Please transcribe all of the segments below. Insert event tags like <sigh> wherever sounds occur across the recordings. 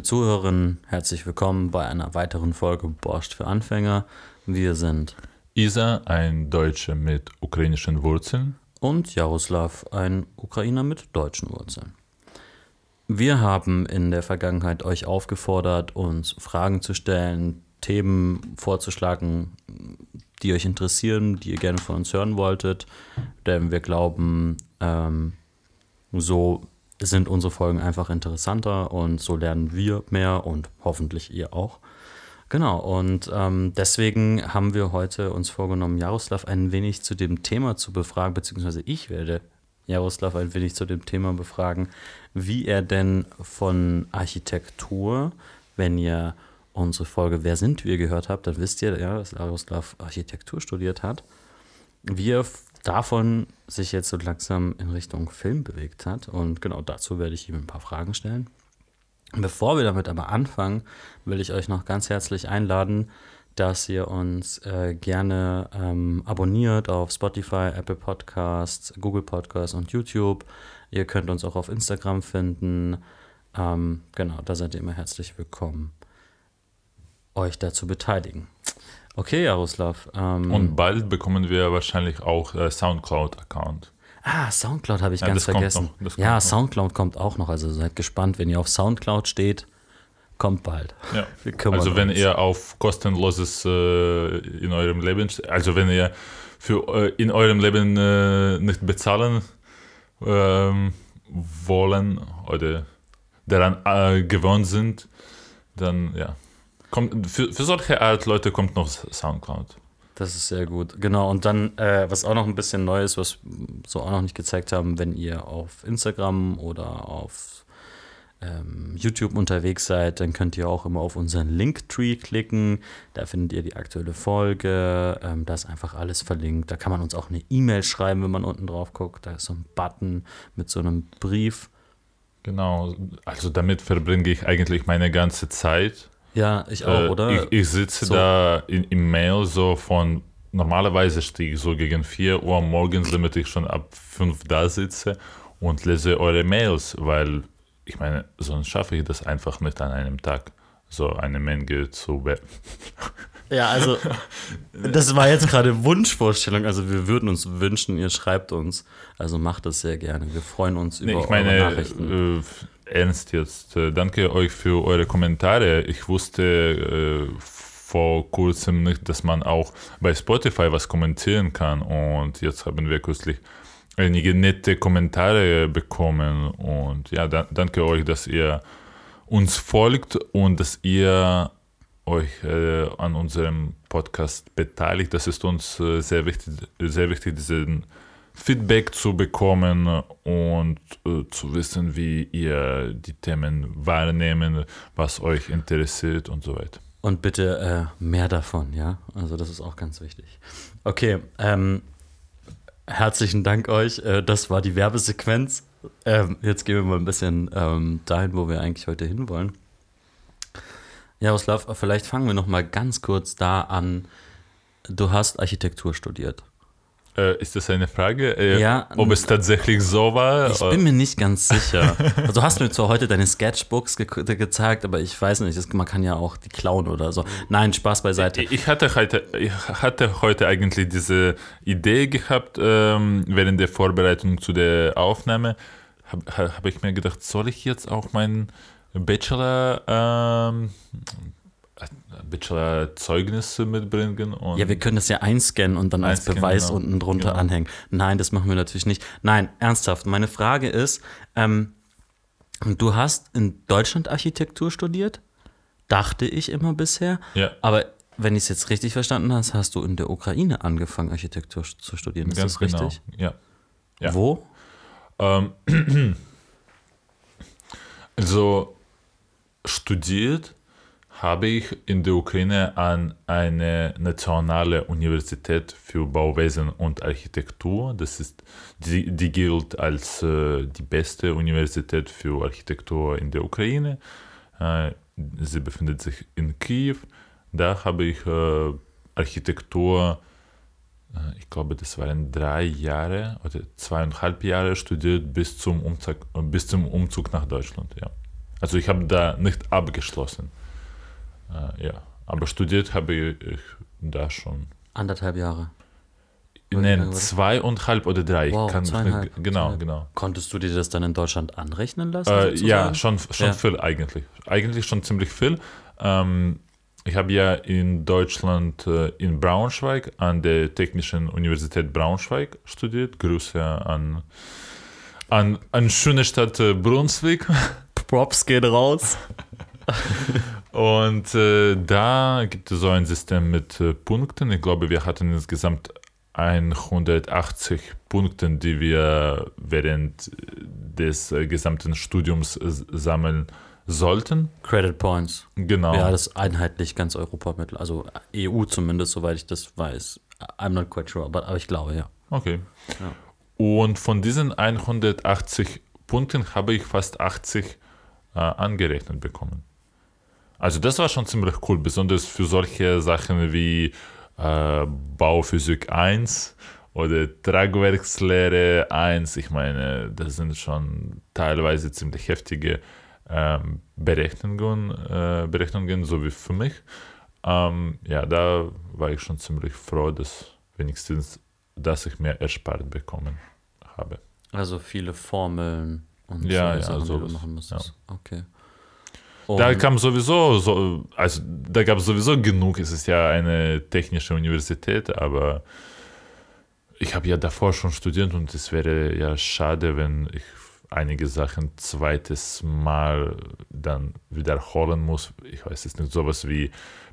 Liebe Zuhörerinnen, herzlich willkommen bei einer weiteren Folge Borscht für Anfänger. Wir sind Isa, ein Deutscher mit ukrainischen Wurzeln. und Jaroslav, ein Ukrainer mit deutschen Wurzeln. Wir haben in der Vergangenheit euch aufgefordert, uns Fragen zu stellen, Themen vorzuschlagen, die euch interessieren, die ihr gerne von uns hören wolltet. Denn wir glauben, ähm, so sind unsere Folgen einfach interessanter und so lernen wir mehr und hoffentlich ihr auch. Genau, und ähm, deswegen haben wir heute uns vorgenommen, Jaroslav ein wenig zu dem Thema zu befragen, beziehungsweise ich werde Jaroslav ein wenig zu dem Thema befragen, wie er denn von Architektur, wenn ihr unsere Folge Wer sind wir gehört habt, dann wisst ihr ja, dass Jaroslav Architektur studiert hat, wie er davon sich jetzt so langsam in Richtung Film bewegt hat. Und genau dazu werde ich ihm ein paar Fragen stellen. Bevor wir damit aber anfangen, will ich euch noch ganz herzlich einladen, dass ihr uns äh, gerne ähm, abonniert auf Spotify, Apple Podcasts, Google Podcasts und YouTube. Ihr könnt uns auch auf Instagram finden. Ähm, genau, da seid ihr immer herzlich willkommen, euch dazu beteiligen. Okay, Jaroslav. Ähm, Und bald bekommen wir wahrscheinlich auch äh, Soundcloud-Account. Ah, Soundcloud habe ich Ja, ganz vergessen. noch, ja, noch. Soundcloud kommt auch noch. Also seid gespannt, wenn ihr auf Soundcloud steht, kommt bald. Ja. <laughs> Also wenn uns. ihr auf kostenloses äh, in eurem Leben, also wenn ihr für äh, in eurem Leben äh, nicht bezahlen ähm, wollen oder daran äh, gewohnt sind, dann ja. Kommt, für, für solche Art Leute kommt noch Soundcloud. Das ist sehr gut. Genau. Und dann, äh, was auch noch ein bisschen neu ist, was wir so auch noch nicht gezeigt haben, wenn ihr auf Instagram oder auf ähm, YouTube unterwegs seid, dann könnt ihr auch immer auf unseren Linktree klicken. Da findet ihr die aktuelle Folge. Ähm, da ist einfach alles verlinkt. Da kann man uns auch eine E-Mail schreiben, wenn man unten drauf guckt. Da ist so ein Button mit so einem Brief. Genau, also damit verbringe ich eigentlich meine ganze Zeit. Ja, ich auch, Äh, oder? Ich, ich sitze So. da in, im Mail so von, normalerweise stehe ich so gegen 4 Uhr morgens, damit ich schon ab 5 da sitze und lese eure Mails, weil ich meine, sonst schaffe ich das einfach nicht an einem Tag, so eine Menge zu <laughs> Ja, also das war jetzt gerade Wunschvorstellung. Also wir würden uns wünschen, ihr schreibt uns. Also macht das sehr gerne. Wir freuen uns Nee, über ich meine, eure Nachrichten. äh, ernst jetzt. Äh, danke euch für eure Kommentare. Ich wusste äh, vor kurzem nicht, dass man auch bei Spotify was kommentieren kann. Und jetzt haben wir kürzlich einige nette Kommentare bekommen. Und ja, da, danke euch, dass ihr uns folgt und dass ihr euch äh, an unserem Podcast beteiligt. Das ist uns äh, sehr wichtig, sehr wichtig, diesen Feedback zu bekommen und äh, zu wissen, wie ihr die Themen wahrnehmen, was euch interessiert und so weiter. Und bitte äh, mehr davon, ja. Also das ist auch ganz wichtig. Okay, ähm, herzlichen Dank euch. Äh, das war die Werbesequenz. Ähm, jetzt gehen wir mal ein bisschen ähm, dahin, wo wir eigentlich heute hinwollen. Jaroslav, vielleicht fangen wir noch mal ganz kurz da an. Du hast Architektur studiert. Äh, ist das eine Frage? Äh, Ja, ob es tatsächlich so war? Ich bin mir nicht ganz sicher. Also du hast mir zwar heute deine Sketchbooks ge gezeigt, aber ich weiß nicht, das, man kann ja auch die klauen oder so. Nein, Spaß beiseite. Ich hatte heute, ich hatte heute eigentlich diese Idee gehabt, ähm, während der Vorbereitung zu der Aufnahme, habe hab ich mir gedacht, soll ich jetzt auch meinen Bachelor, ähm, Bachelor-Zeugnis mitbringen? Und Ja, wir können das ja einscannen und dann als Beweis genau. unten drunter Genau. anhängen. Nein, das machen wir natürlich nicht. Nein, ernsthaft. Meine Frage ist, ähm, du hast in Deutschland Architektur studiert? Dachte ich immer bisher. Ja. Aber wenn ich es jetzt richtig verstanden habe, hast du in der Ukraine angefangen, Architektur zu studieren. Ist ganz das richtig? genau. Ja. Ja. Wo? Ähm, <clears throat> also studiert habe ich in der Ukraine an eine nationale Universität für Bauwesen und Architektur. Das ist, die, die gilt als äh, die beste Universität für Architektur in der Ukraine. Äh, sie befindet sich in Kiew. Da habe ich äh, Architektur, äh, ich glaube, das waren drei Jahre oder zweieinhalb Jahre studiert bis zum Umzug, bis zum Umzug nach Deutschland. Ja. Also ich habe da nicht abgeschlossen. Äh, ja, aber studiert habe ich da schon. Anderthalb Jahre. Nein, zweieinhalb oder drei. Wow, kann, zweieinhalb, genau, zweieinhalb. genau. Konntest du dir das dann in Deutschland anrechnen lassen? Äh, ja, schon, schon Ja. viel eigentlich. Eigentlich schon ziemlich viel. Ähm, ich habe ja in Deutschland äh, in Braunschweig an der Technischen Universität Braunschweig studiert. Grüße an, an, an schöne Stadt äh, Brunswick. Props geht raus. <laughs> Und äh, da gibt es so ein System mit äh, Punkten. Ich glaube, wir hatten insgesamt 180 Punkte, die wir während des äh, gesamten Studiums äh, sammeln sollten. Credit Points. Genau. Ja, das ist einheitlich ganz Europa mit, also EU zumindest, soweit ich das weiß. I'm not quite sure, aber, aber ich glaube, ja. Okay. Ja. Und von diesen 180 Punkten habe ich fast 80 äh, angerechnet bekommen. Also das war schon ziemlich cool, besonders für solche Sachen wie äh, Bauphysik 1 oder Tragwerkslehre 1. Ich meine, das sind schon teilweise ziemlich heftige ähm, Berechnungen, äh, Berechnungen, so wie für mich. Ähm, ja, da war ich schon ziemlich froh, dass wenigstens, dass ich mehr erspart bekommen habe. Also viele Formeln und Ja, solche ja, Sachen, die du machen musstest. Okay. Da Und- kam sowieso, so, also da gab es sowieso genug. Es ist ja eine technische Universität, aber ich habe ja davor schon studiert und es wäre ja schade, wenn ich einige Sachen zweites Mal dann wiederholen muss. Ich weiß es nicht, sowas wie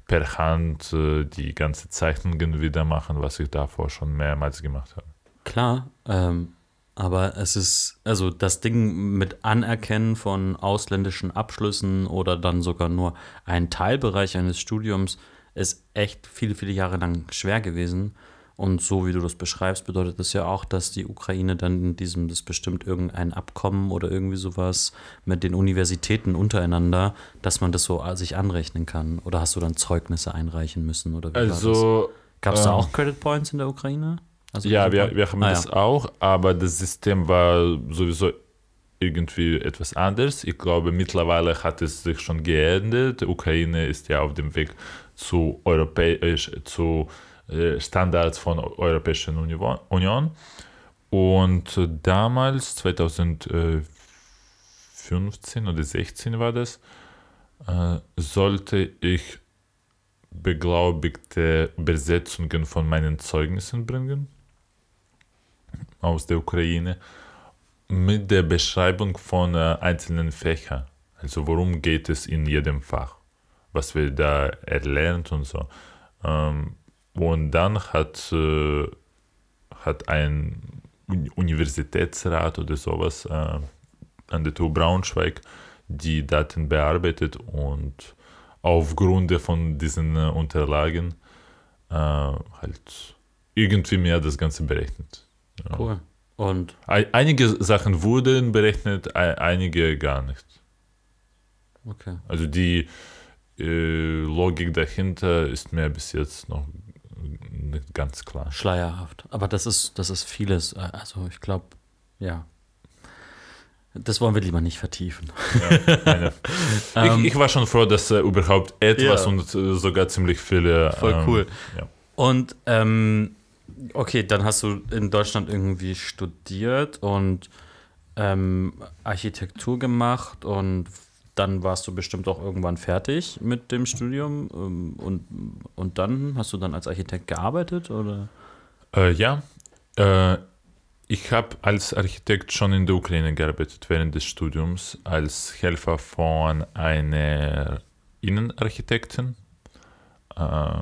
per Hand äh, die ganze Zeichnungen wieder machen, was ich davor schon mehrmals gemacht habe. Klar, ähm, aber es ist, also das Ding mit Anerkennen von ausländischen Abschlüssen oder dann sogar nur ein Teilbereich eines Studiums ist echt viele, viele Jahre lang schwer gewesen. Und so wie du das beschreibst, bedeutet das ja auch, dass die Ukraine dann in diesem, das bestimmt irgendein Abkommen oder irgendwie sowas mit den Universitäten untereinander, dass man das so sich anrechnen kann. Oder hast du dann Zeugnisse einreichen müssen? Oder wie Also Gab es da ähm, auch Credit Points in der Ukraine? Also Ja, wir, wir haben Ah, das ja. auch, aber das System war sowieso irgendwie etwas anders. Ich glaube, mittlerweile hat es sich schon geändert. Die Ukraine ist ja auf dem Weg zu, europäisch, zu äh, Standards von Eu- Europäischen Union. Und damals, 2015 oder 16 war das, äh, sollte ich beglaubigte Übersetzungen von meinen Zeugnissen bringen aus der Ukraine mit der Beschreibung von äh, einzelnen Fächern. Also worum geht es in jedem Fach, was wir da erlernt und so. Ähm, und dann hat, äh, hat ein Uni- Universitätsrat oder sowas äh, an der TU Braunschweig die Daten bearbeitet und aufgrund von diesen Unterlagen halt irgendwie mehr das Ganze berechnet. Ja. Cool. Und Ei- Einige Sachen wurden berechnet, ei- einige gar nicht. okay. Also die äh, Logik dahinter ist mir bis jetzt noch nicht ganz klar. Schleierhaft. Aber das ist, das ist vieles. äh, Also ich glaube, ja. Das wollen wir lieber nicht vertiefen. <laughs> Ähm, ich, ich war schon froh, dass äh, überhaupt etwas Ja. und äh, sogar ziemlich viele. Voll ähm, cool. Ja. Und ähm, okay, dann hast du in Deutschland irgendwie studiert und ähm, Architektur gemacht und dann warst du bestimmt auch irgendwann fertig mit dem Studium ähm, und, und dann hast du dann als Architekt gearbeitet oder? Äh, ja, äh, ich habe als Architekt schon in der Ukraine gearbeitet während des Studiums als Helfer von einer Innenarchitektin. Äh,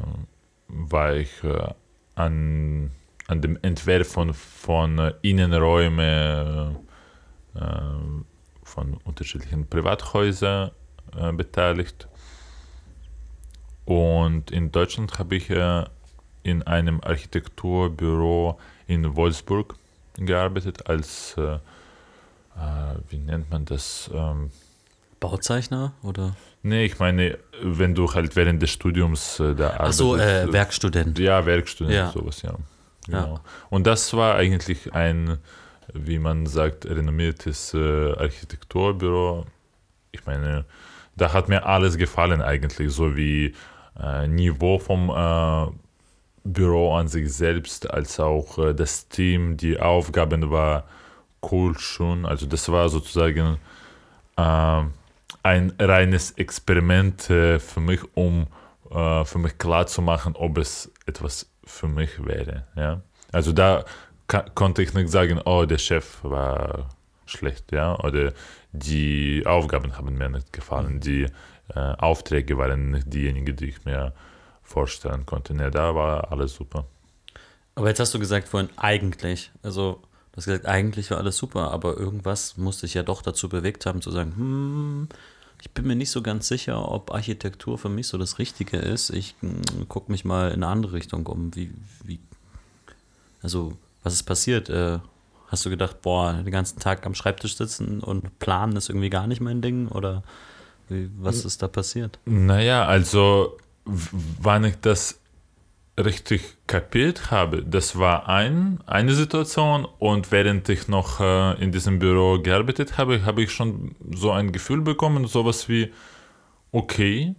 war ich äh, an, an dem Entwerfen von äh, Innenräumen äh, von unterschiedlichen Privathäusern äh, beteiligt. Und in Deutschland habe ich äh, in einem Architekturbüro in Wolfsburg gearbeitet als, äh, äh, wie nennt man das? Bauzeichner oder? Nee, ich meine, wenn du halt während des Studiums äh, da arbeitest. Ach so, äh, Werkstudent. Ja, Werkstudent, ja. sowas, ja. Genau. Ja. Und das war eigentlich ein, wie man sagt, renommiertes äh, Architekturbüro. Ich meine, da hat mir alles gefallen eigentlich, so wie äh, Niveau vom äh, Büro an sich selbst, als auch äh, das Team, die Aufgaben war cool schon. Also das war sozusagen äh, ein reines Experiment äh, für mich, um äh, für mich klar zu machen, ob es etwas für mich wäre. Ja? Also da konnte ich nicht sagen, oh, der Chef war schlecht, ja, oder die Aufgaben haben mir nicht gefallen, die äh, Aufträge waren nicht diejenigen, die ich mir vorstellen konnte. Ne, da war alles super. Aber jetzt hast du gesagt vorhin eigentlich, also du hast gesagt, eigentlich war alles super, aber irgendwas musste dich ja doch dazu bewegt haben zu sagen, hm, ich bin mir nicht so ganz sicher, ob Architektur für mich so das Richtige ist. Ich hm, gucke mich mal in eine andere Richtung um. Wie, wie, also, was ist passiert? Äh, hast du gedacht, boah, den ganzen Tag am Schreibtisch sitzen und planen ist irgendwie gar nicht mein Ding? Oder wie, was ist da passiert? Naja, also wann ich das richtig kapiert habe, das war ein, eine Situation und während ich noch äh, in diesem Büro gearbeitet habe, habe ich schon so ein Gefühl bekommen, sowas wie, okay,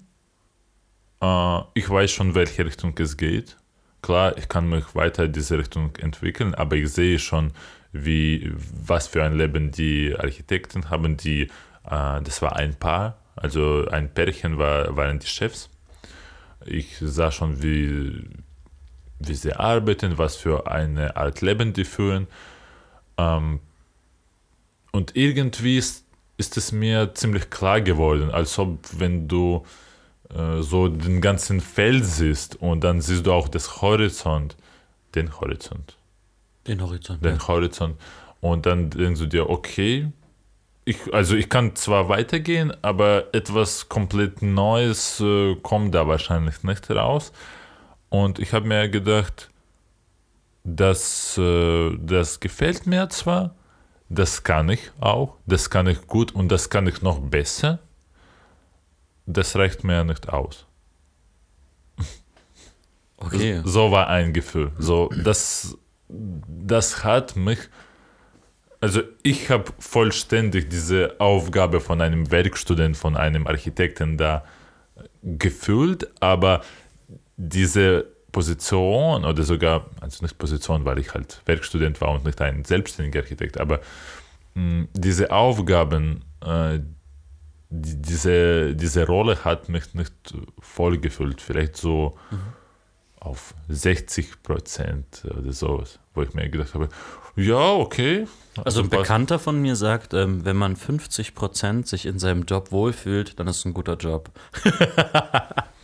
äh, ich weiß schon, welche Richtung es geht. Klar, ich kann mich weiter in diese Richtung entwickeln, aber ich sehe schon, wie, was für ein Leben die Architekten haben, die, äh, das war ein Paar, also ein Pärchen war, waren die Chefs ich sah schon, wie, wie sie arbeiten, was für eine Art Leben die führen. Ähm, und irgendwie ist, ist es mir ziemlich klar geworden, als ob wenn du äh, so den ganzen Feld siehst und dann siehst du auch das Horizont, den Horizont. Den Horizont. Den ja. Horizont. Und dann denkst du dir, okay, ich, also ich kann zwar weitergehen, aber etwas komplett Neues äh, kommt da wahrscheinlich nicht raus. Und ich habe mir gedacht, das, äh, das gefällt mir zwar, das kann ich auch, das kann ich gut und das kann ich noch besser. Das reicht mir nicht aus. <laughs> Okay. So war ein Gefühl. So, das, das hat mich also ich habe vollständig diese Aufgabe von einem Werkstudent, von einem Architekten da gefühlt, aber diese Position oder sogar, also nicht Position, weil ich halt Werkstudent war und nicht ein selbstständiger Architekt, aber mh, hm, diese Aufgaben, äh, die, diese, diese Rolle hat mich nicht voll gefüllt, vielleicht so mhm. auf 60 Prozent oder sowas, wo ich mir gedacht habe, ja, okay, also ein Bekannter von mir sagt, ähm, wenn man 50% sich in seinem Job wohlfühlt, dann ist es ein guter Job. <laughs>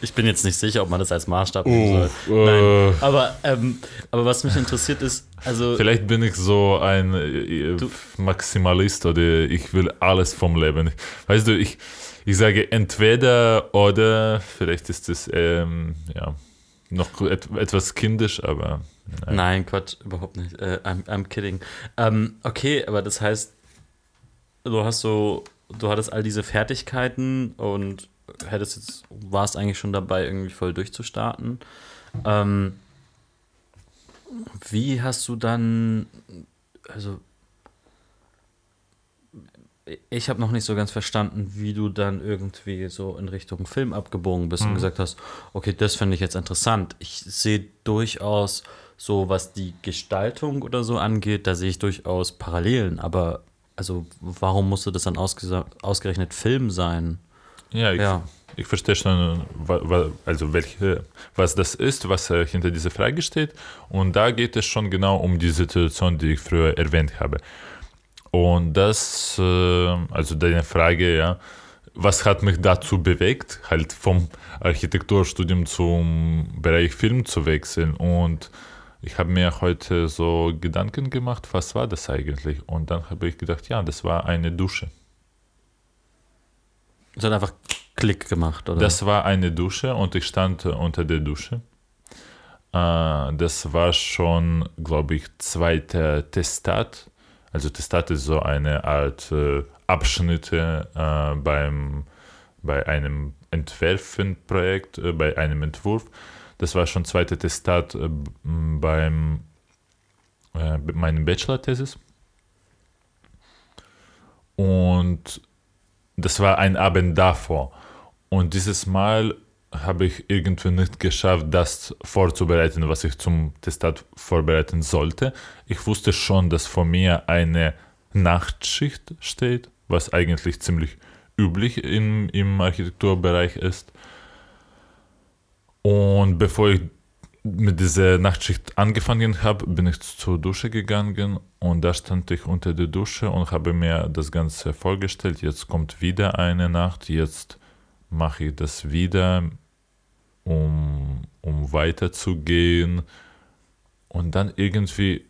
ich bin jetzt nicht sicher, ob man das als Maßstab nehmen soll. Uh, Nein. Aber, ähm, aber was mich interessiert ist, also. Vielleicht bin ich so ein äh, Maximalist oder ich will alles vom Leben. Weißt du, ich, ich sage entweder oder, vielleicht ist es ähm, ja, noch et etwas kindisch, aber. Nein, Nein Quatsch, überhaupt nicht. Äh, I'm, I'm kidding. Ähm, okay, aber das heißt, du hast so, du hattest all diese Fertigkeiten und hättest jetzt, warst eigentlich schon dabei, irgendwie voll durchzustarten. Ähm, wie hast du dann, also ich habe noch nicht so ganz verstanden, wie du dann irgendwie so in Richtung Film abgebogen bist mhm. und gesagt hast, okay, das finde ich jetzt interessant. Ich sehe durchaus so, was die Gestaltung oder so angeht, da sehe ich durchaus Parallelen, aber also warum musste das dann ausgerechnet Film sein? Ja, ich, ja. ich verstehe schon, also welche, was das ist, was äh, hinter dieser Frage steht. Und da geht es schon genau um die Situation, die ich früher erwähnt habe. Und das, äh, also deine Frage, ja, was hat mich dazu bewegt, halt vom Architekturstudium zum Bereich Film zu wechseln. Und ich habe mir heute so Gedanken gemacht, was war das eigentlich? Und dann habe ich gedacht, ja, das war eine Dusche. Es hat einfach Klick gemacht, oder? Das war eine Dusche und ich stand unter der Dusche. Äh, das war schon, glaube ich, zweiter Testat. Also Testat ist so eine Art äh, Abschnitte äh, beim, bei einem Entwerfenprojekt, bei einem Entwurf. Das war schon zweiter Testat beim meinem Bachelor-Thesis. Und das war ein Abend davor. Und dieses Mal habe ich irgendwie nicht geschafft, das vorzubereiten, was ich zum Testat vorbereiten sollte. Ich wusste schon, dass vor mir eine Nachtschicht steht, was eigentlich ziemlich üblich im, im Architekturbereich ist. Und bevor ich mit dieser Nachtschicht angefangen habe, bin ich zur Dusche gegangen und da stand ich unter der Dusche und habe mir das Ganze vorgestellt. Jetzt kommt wieder eine Nacht, jetzt mache ich das wieder, um, um weiterzugehen. Und dann irgendwie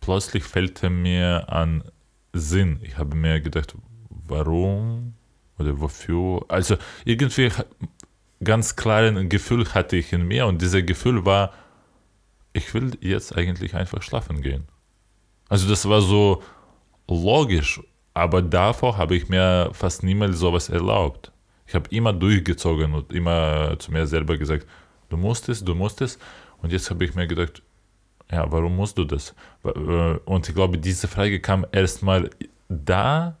plötzlich fällt mir an Sinn. Ich habe mir gedacht, warum oder wofür? Also irgendwie ganz klaren Gefühl hatte ich in mir und dieses Gefühl war, ich will jetzt eigentlich einfach schlafen gehen. Also das war so logisch, aber davor habe ich mir fast niemals sowas erlaubt. Ich habe immer durchgezogen und immer zu mir selber gesagt, du musst es, du musst es. Und jetzt habe ich mir gedacht, ja, warum musst du das? Äh, und ich glaube, diese Frage kam erstmal da,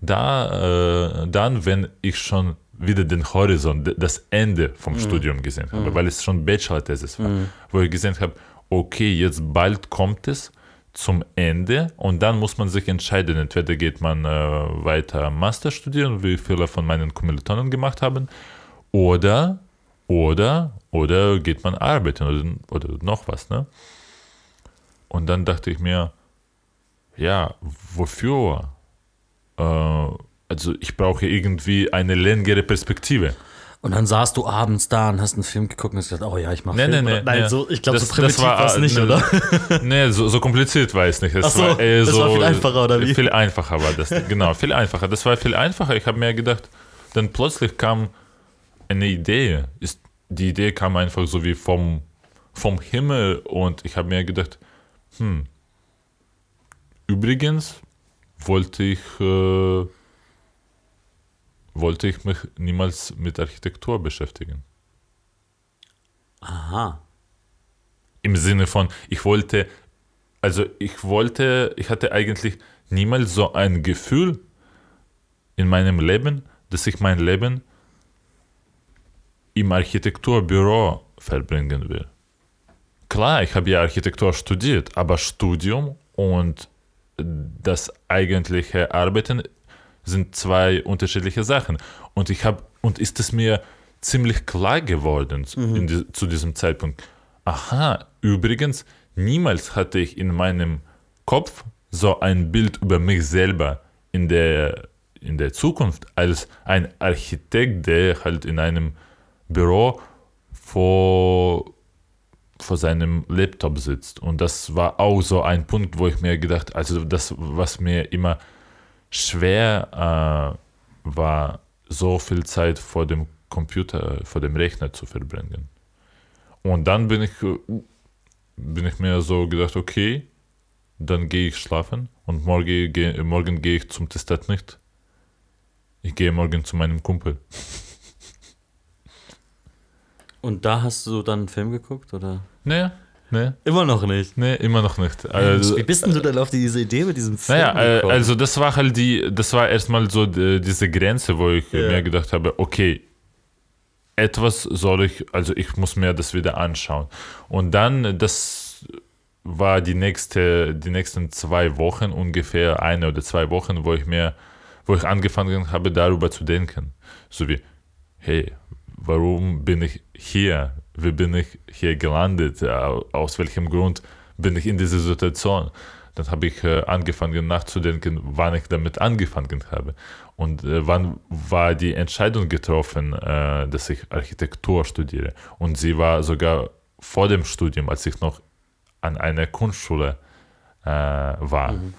da, äh, dann, wenn ich schon wieder den Horizont, das Ende vom mhm. Studium gesehen habe, mhm. weil es schon Bachelor-Thesis war, mhm. wo ich gesehen habe, okay, jetzt bald kommt es zum Ende und dann muss man sich entscheiden, entweder geht man äh, weiter Master studieren, wie viele von meinen Kommilitonen gemacht haben, oder, oder, oder geht man arbeiten oder, oder noch was, ne? Und dann dachte ich mir, ja, wofür? Äh, also ich brauche irgendwie eine längere Perspektive. Und dann saßt du abends da und hast einen Film geguckt und hast gesagt, oh ja, ich mache nee, Film. Nee, nee, Nein, nee. so, ich glaube, so primitiv war es nicht, nee, oder? <laughs> nee, so, so, kompliziert war es nicht. Das, so, war, so, war viel einfacher, oder wie? Viel einfacher war das, genau, <laughs> viel einfacher. Das war viel einfacher. Ich habe mir gedacht, dann plötzlich kam eine Idee. Ist, die Idee kam einfach so wie vom, vom Himmel und ich habe mir gedacht, hm, übrigens wollte ich... Äh, wollte ich mich niemals mit Architektur beschäftigen. Aha. Im Sinne von, ich wollte, also ich wollte, ich hatte eigentlich niemals so ein Gefühl in meinem Leben, dass ich mein Leben im Architekturbüro verbringen will. Klar, ich habe ja Architektur studiert, aber Studium und das eigentliche Arbeiten sind zwei unterschiedliche Sachen. Und ich habe, und ist es mir ziemlich klar geworden mhm. die, zu diesem Zeitpunkt. Aha, übrigens, niemals hatte ich in meinem Kopf so ein Bild über mich selber in der, in der Zukunft als ein Architekt, der halt in einem Büro vor, vor seinem Laptop sitzt. Und das war auch so ein Punkt, wo ich mir gedacht, also das, was mir immer schwer äh, war, so viel Zeit vor dem Computer, vor dem Rechner zu verbringen. Und dann bin ich, bin ich mir so gedacht, okay, dann gehe ich schlafen und morgen, geh, morgen gehe ich zum Testat nicht. Ich gehe morgen zu meinem Kumpel. Und da hast du dann einen Film geguckt, oder? Nee, Nee. Immer noch nicht. Nee, immer noch nicht. Also, Wie bist denn du denn auf diese Idee mit diesem Film? Naja, gekommen? also das war halt die, das war erstmal so die, diese Grenze, wo ich ja. mir gedacht habe, okay, etwas soll ich, also ich muss mir das wieder anschauen. Und dann, das war die nächste, die nächsten zwei Wochen ungefähr, eine oder zwei Wochen, wo ich mir, wo ich angefangen habe, darüber zu denken. So wie, hey, warum bin ich hier? Wie bin ich hier gelandet, aus welchem Grund bin ich in dieser Situation. Dann habe ich äh, angefangen nachzudenken, wann ich damit angefangen habe. Und äh, wann war die Entscheidung getroffen, äh, dass ich Architektur studiere. Und sie war sogar vor dem Studium, als ich noch an einer Kunstschule war, mhm.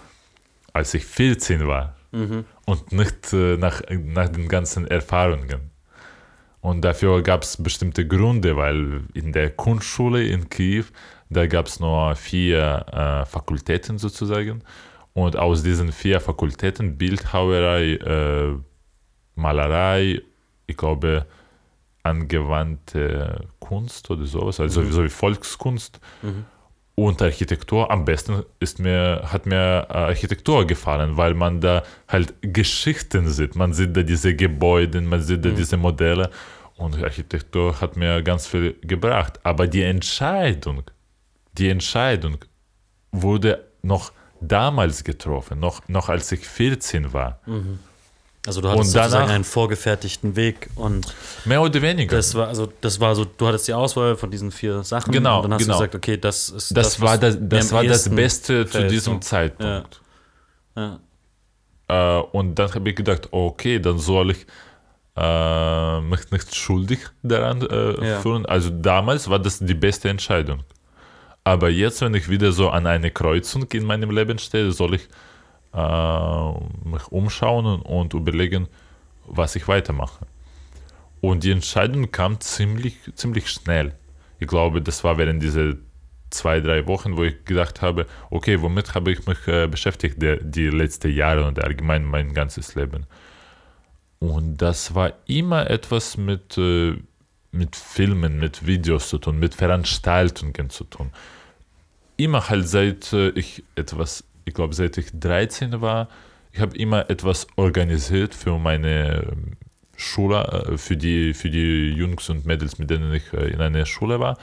als ich 14 war. Mhm. Und nicht nach, nach den ganzen Erfahrungen. Und dafür gab es bestimmte Gründe, weil in der Kunstschule in Kiew, da gab es nur vier äh, Fakultäten sozusagen. Und aus diesen vier Fakultäten, Bildhauerei, äh, Malerei, ich glaube, angewandte Kunst oder sowas, also mhm. so wie Volkskunst mhm. Und Architektur. Am besten ist mir, hat mir Architektur gefallen, weil man da halt Geschichten sieht. Man sieht da diese Gebäude, man sieht da mhm. diese Modelle und Architektur hat mir ganz viel gebracht. Aber die Entscheidung, die Entscheidung wurde noch damals getroffen, noch, noch als ich 14 war. Mhm. Also du hattest danach, sozusagen einen vorgefertigten Weg und mehr oder weniger. Das war also das war so, du hattest die Auswahl von diesen vier Sachen genau, und dann hast genau. du gesagt, okay, das ist das, das war das, das war das Beste zu diesem. Zeitpunkt. Ja. Ja. Äh, und dann habe ich gedacht, okay, dann soll ich äh, mich nicht schuldig daran äh, ja. fühlen. Also damals war das die beste Entscheidung. Aber jetzt, wenn ich wieder so an eine Kreuzung in meinem Leben stehe, soll ich mich umschauen und überlegen, was ich weitermache. Und die Entscheidung kam ziemlich, ziemlich schnell. Ich glaube, das war während dieser zwei, drei Wochen, wo ich gedacht habe, okay, womit habe ich mich äh, beschäftigt die, die letzten Jahre und allgemein mein ganzes Leben. Und das war immer etwas mit, äh, mit Filmen, mit Videos zu tun, mit Veranstaltungen zu tun. Immer halt seit äh, ich etwas, ich glaube seit ich 13 war, ich habe immer etwas organisiert für meine ähm, Schule, äh, für die, für die Jungs und Mädels, mit denen ich in einer Schule war.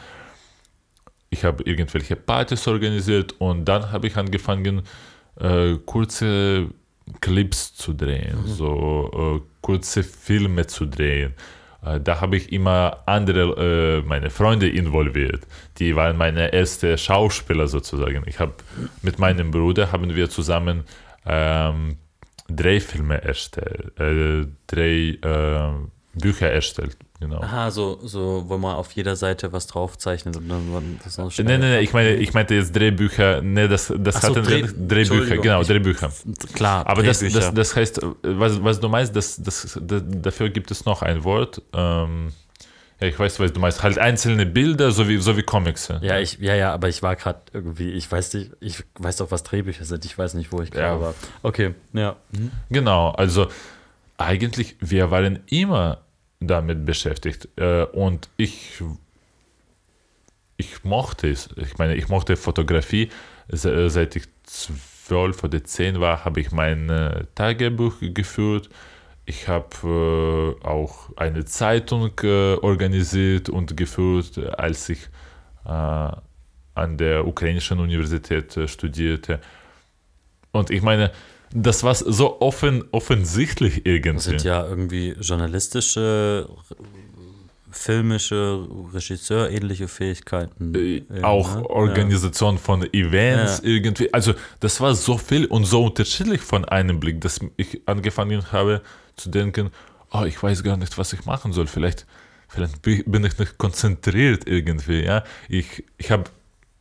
Ich habe irgendwelche Partys organisiert und dann habe ich angefangen, äh, kurze Clips zu drehen, mhm. so äh, kurze Filme zu drehen. Äh, da habe ich immer andere, äh, meine Freunde involviert. Die waren meine ersten Schauspieler sozusagen. Ich habe mit meinem Bruder haben wir zusammen ähm, Drehfilme erstellt, äh, Drehbücher erstellt. Genau. Aha, so, so, wo man auf jeder Seite was draufzeichnet und dann das noch. Nee, nee, nee, ich meine, ich meinte jetzt Drehbücher, nee, das, das hatten Dreh, wir, Drehbücher, genau, Drehbücher. Klar, Aber das, das, das heißt, was, was du meinst, das, das, das, dafür gibt es noch ein Wort. Ähm, ja, ich weiß, was du meinst. Halt einzelne Bilder, so wie, so wie Comics. Ja, ich, ja, ja, aber ich war gerade irgendwie, ich weiß nicht, ich weiß doch, was Drehbücher sind, ich weiß nicht, wo ich gerade ja. war. Okay, ja. Mhm. Genau, also eigentlich, wir waren immer damit beschäftigt. Äh, und ich, ich mochte es. Ich meine, ich mochte Fotografie. Seit ich zwölf oder zehn war, habe ich mein äh, Tagebuch geführt. Ich habe äh, auch eine Zeitung organisiert und geführt, als ich an der ukrainischen Universität studierte. Und ich meine, das war so offen, offensichtlich irgendwie. Das sind ja irgendwie journalistische, filmische, Regisseur-ähnliche Fähigkeiten. Äh, auch ne? Organisation ja. von Events ja. irgendwie. Also das war so viel und so unterschiedlich von einem Blick, dass ich angefangen habe zu denken, oh, ich weiß gar nicht, was ich machen soll. Vielleicht, vielleicht bin ich nicht konzentriert irgendwie. Ja? Ich, ich habe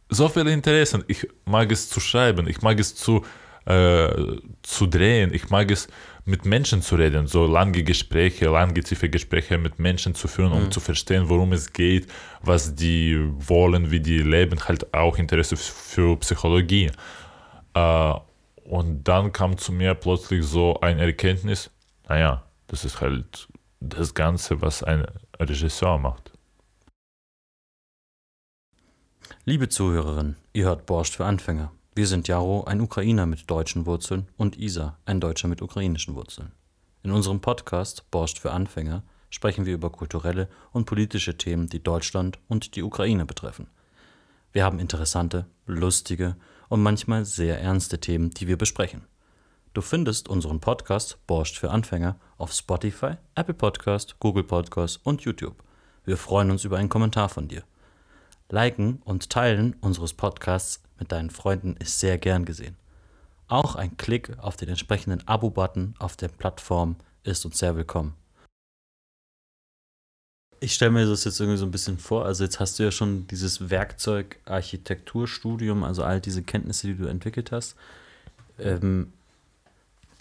so viele Interessen. Ich mag es zu schreiben, ich mag es zu äh, zu drehen. Ich mag es, mit Menschen zu reden, so lange Gespräche, lange tiefe Gespräche mit Menschen zu führen, um mhm. zu verstehen, worum es geht, was die wollen, wie die leben, halt auch Interesse für Psychologie. Äh, und dann kam zu mir plötzlich so ein Erkenntnis, naja, das ist halt das Ganze, was ein Regisseur macht. Liebe Zuhörerinnen, ihr hört Borscht für Anfänger. Wir sind Jaro, ein Ukrainer mit deutschen Wurzeln, und Isa, ein Deutscher mit ukrainischen Wurzeln. In unserem Podcast Borscht für Anfänger sprechen wir über kulturelle und politische Themen, die Deutschland und die Ukraine betreffen. Wir haben interessante, lustige und manchmal sehr ernste Themen, die wir besprechen. Du findest unseren Podcast Borscht für Anfänger auf Spotify, Apple Podcast, Google Podcast und YouTube. Wir freuen uns über einen Kommentar von dir. Liken und Teilen unseres Podcasts mit deinen Freunden ist sehr gern gesehen. Auch ein Klick auf den entsprechenden Abo-Button auf der Plattform ist uns sehr willkommen. Ich stelle mir das jetzt irgendwie so ein bisschen vor. Also jetzt hast du ja schon dieses Werkzeug Architekturstudium, also all diese Kenntnisse, die du entwickelt hast. Ähm,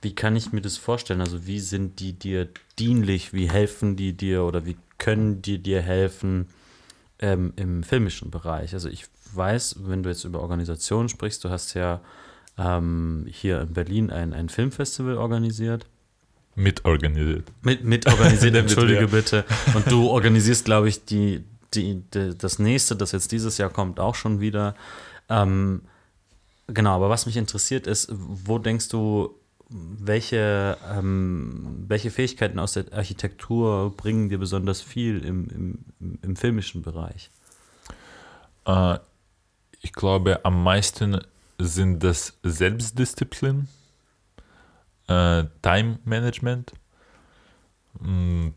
wie kann ich mir das vorstellen? Also wie sind die dir dienlich? Wie helfen die dir oder wie können die dir helfen ähm, im filmischen Bereich? Also ich weiß, wenn du jetzt über Organisationen sprichst, du hast ja ähm, hier in Berlin ein, ein Filmfestival organisiert. Mitorganisiert. Mit, mitorganisiert, <laughs> entschuldige bitte. Und du organisierst, glaube ich, die, die, die, das nächste, das jetzt dieses Jahr kommt, auch schon wieder. Ähm, genau, aber was mich interessiert ist, wo denkst du, welche, ähm, welche Fähigkeiten aus der Architektur bringen dir besonders viel im, im, im filmischen Bereich? Äh, ich glaube, am meisten sind das Selbstdisziplin, äh, Time Management, mh, mm,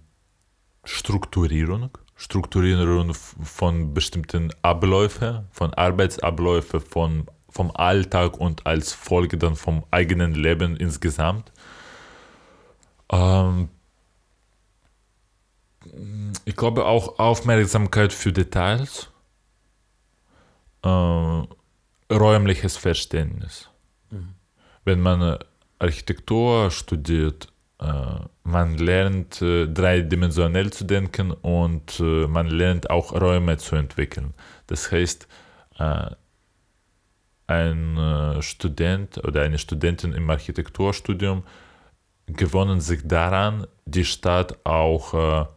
Strukturierung, Strukturierung von bestimmten Abläufen, von Arbeitsabläufen, von, vom Alltag und als Folge dann vom eigenen Leben insgesamt. Ähm, ich glaube auch Aufmerksamkeit für Details, äh, räumliches Verständnis. Mhm. Wenn man Architektur studiert, äh, man lernt äh, dreidimensionell zu denken und äh, man lernt auch Räume zu entwickeln. Das heißt, ein Student oder eine Studentin im Architekturstudium gewonnen sich daran, die Stadt auch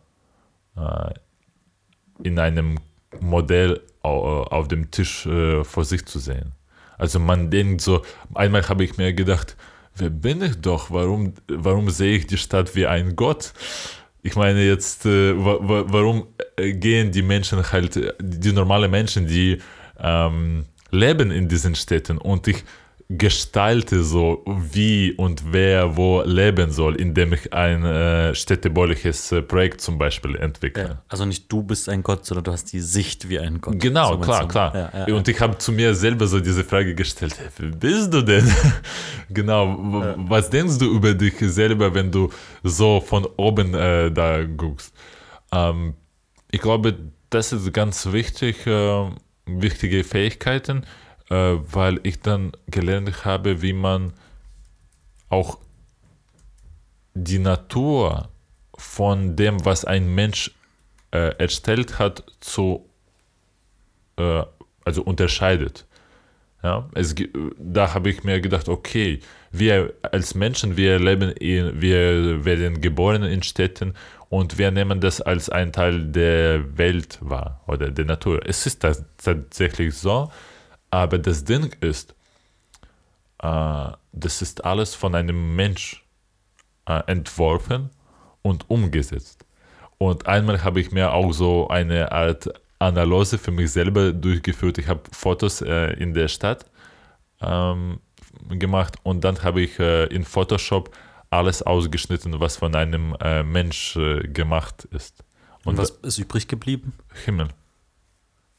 in einem Modell auf dem Tisch vor sich zu sehen. Also man denkt so, einmal habe ich mir gedacht, wer bin ich doch? Warum, warum sehe ich die Stadt wie ein Gott? Ich meine jetzt, äh, warum äh, gehen die Menschen halt, die normalen Menschen, die ähm, leben in diesen Städten und ich gestalte so, wie und wer wo leben soll, indem ich ein äh, städtebauliches äh, Projekt zum Beispiel entwickle. Ja, also nicht du bist ein Gott, sondern du hast die Sicht wie ein Gott. Genau, so klar, klar. Ja, ja, und ich habe zu mir selber so diese Frage gestellt, wer bist du denn? <laughs> genau, was denkst du über dich selber, wenn du so von oben äh, da guckst? Ähm, ich glaube, das ist ganz wichtig, äh, wichtige Fähigkeiten äh, weil ich dann gelernt habe, wie man auch die Natur von dem, was ein Mensch äh, erstellt hat, zu, äh, also unterscheidet. Ja, es, da habe ich mir gedacht, okay, wir als Menschen, wir leben in, wir werden geboren in Städten und wir nehmen das als ein Teil der Welt wahr oder der Natur. Es ist tatsächlich so, aber das Ding ist, äh, das ist alles von einem Mensch äh, entworfen und umgesetzt. Und einmal habe ich mir auch so eine Art Analyse für mich selber durchgeführt. Ich habe Fotos äh, in der Stadt ähm, gemacht und dann habe ich äh, in Photoshop alles ausgeschnitten, was von einem äh, Mensch äh, gemacht ist. Und, und was ist übrig geblieben? Himmel.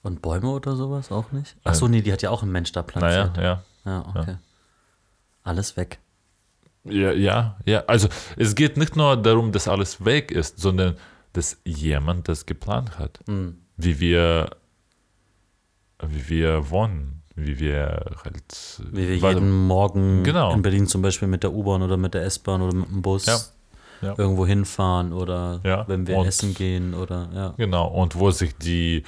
Und Bäume oder sowas auch nicht? Achso, nee, die hat ja auch ein Mensch da platziert. Naja, ja. Ja, okay. Ja. Alles weg. Ja, ja, ja. Also es geht nicht nur darum, dass alles weg ist, sondern dass jemand das geplant hat. Mhm. Wie wir, wie wir wohnen, wie wir halt. Wie wir jeden Morgen genau. in Berlin zum Beispiel mit der U-Bahn oder mit der S-Bahn oder mit dem Bus ja. Ja. irgendwo hinfahren oder ja. wenn wir und, essen gehen oder ja. Genau, und wo sich die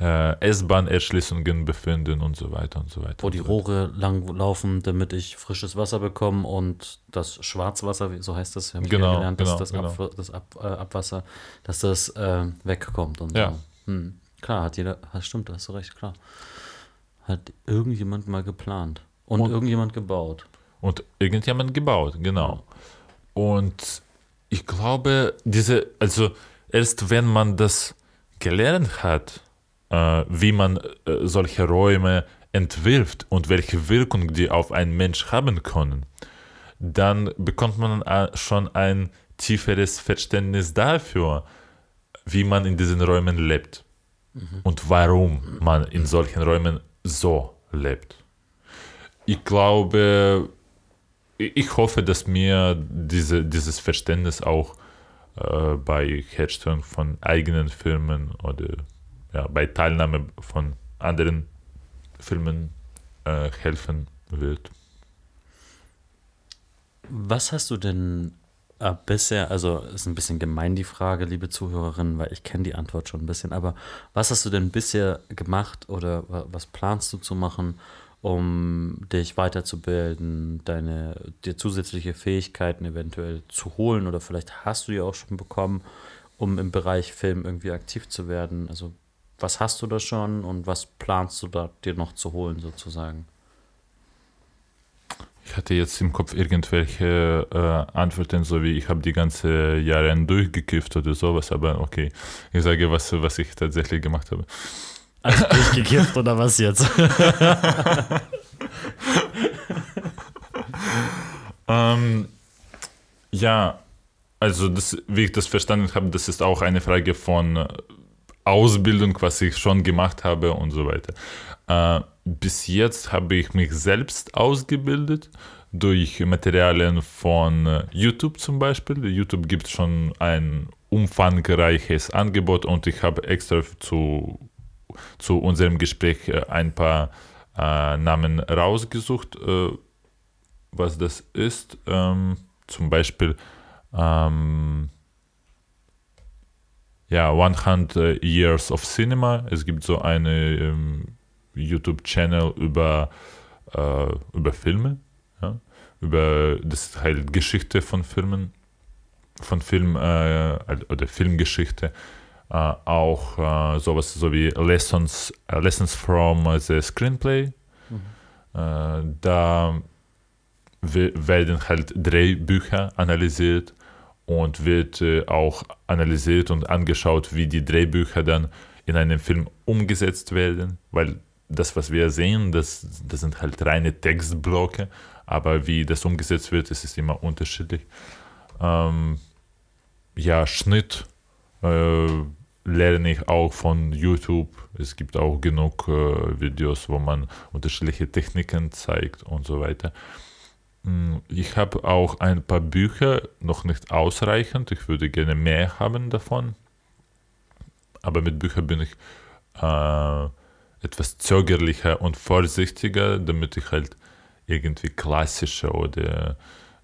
äh, S-Bahn-Erschließungen befinden und so weiter und so weiter. Wo die so Rohre lang laufen, damit ich frisches Wasser bekomme und das Schwarzwasser, so heißt das, habe ich genau, gelernt, genau, das, genau. Ab, das Ab, äh, Abwasser, dass das äh, wegkommt und ja. so. Hm. Klar, hat jeder, stimmt, hast du recht, klar. Hat irgendjemand mal geplant und, und irgendjemand gebaut. Und irgendjemand gebaut, genau. Und ich glaube, diese, also erst wenn man das gelernt hat, äh, wie man äh, solche Räume entwirft und welche Wirkung die auf einen Mensch haben können, dann bekommt man äh, schon ein tieferes Verständnis dafür, wie man in diesen Räumen lebt mhm. und warum man in solchen Räumen so lebt. Ich glaube, ich hoffe, dass mir diese, dieses Verständnis auch äh, bei Herstellung von eigenen Filmen oder ja, bei Teilnahme von anderen Filmen äh, helfen wird. Was hast du denn bisher, also ist ein bisschen gemein die Frage, liebe Zuhörerinnen, weil ich kenne die Antwort schon ein bisschen, aber was hast du denn bisher gemacht oder was planst du zu machen, um dich weiterzubilden, deine dir zusätzliche Fähigkeiten eventuell zu holen oder vielleicht hast du die auch schon bekommen, um im Bereich Film irgendwie aktiv zu werden? Also was hast du da schon und was planst du da dir noch zu holen sozusagen? Ich hatte jetzt im Kopf irgendwelche äh, Antworten, so wie ich habe die ganze Jahre durchgekifft oder sowas, aber okay, ich sage, was, was ich tatsächlich gemacht habe. Also durchgekifft oder was jetzt? <laughs> ähm, ja, also das, wie ich das verstanden habe, das ist auch eine Frage von Ausbildung, was ich schon gemacht habe und so weiter. Äh, bis jetzt habe ich mich selbst ausgebildet durch Materialien von äh, YouTube zum Beispiel. YouTube gibt schon ein umfangreiches Angebot und ich habe extra zu, zu unserem Gespräch äh, ein paar äh, Namen rausgesucht, äh, was das ist. Ähm, zum Beispiel ähm, ja, 100 Years of Cinema. Es gibt so eine ähm, YouTube-Channel über, äh, über Filme, ja? über das halt Geschichte von Filmen, von Film äh, oder Filmgeschichte. Uh, auch uh, sowas so wie Lessons, uh, Lessons from the Screenplay. Mhm. da werden halt Drehbücher analysiert und wird äh, auch analysiert und angeschaut, wie die Drehbücher dann in einem Film umgesetzt werden, weil das, was wir sehen, das, das sind halt reine Textblöcke, aber wie das umgesetzt wird, ist es immer unterschiedlich. Ähm, ja, Schnitt äh, lerne ich auch von YouTube. Es gibt auch genug äh, Videos, wo man unterschiedliche Techniken zeigt und so weiter. Hm, ich habe auch ein paar Bücher, noch nicht ausreichend. Ich würde gerne mehr haben davon. Aber mit Büchern bin ich äh, etwas zögerlicher und vorsichtiger, damit ich halt irgendwie klassische oder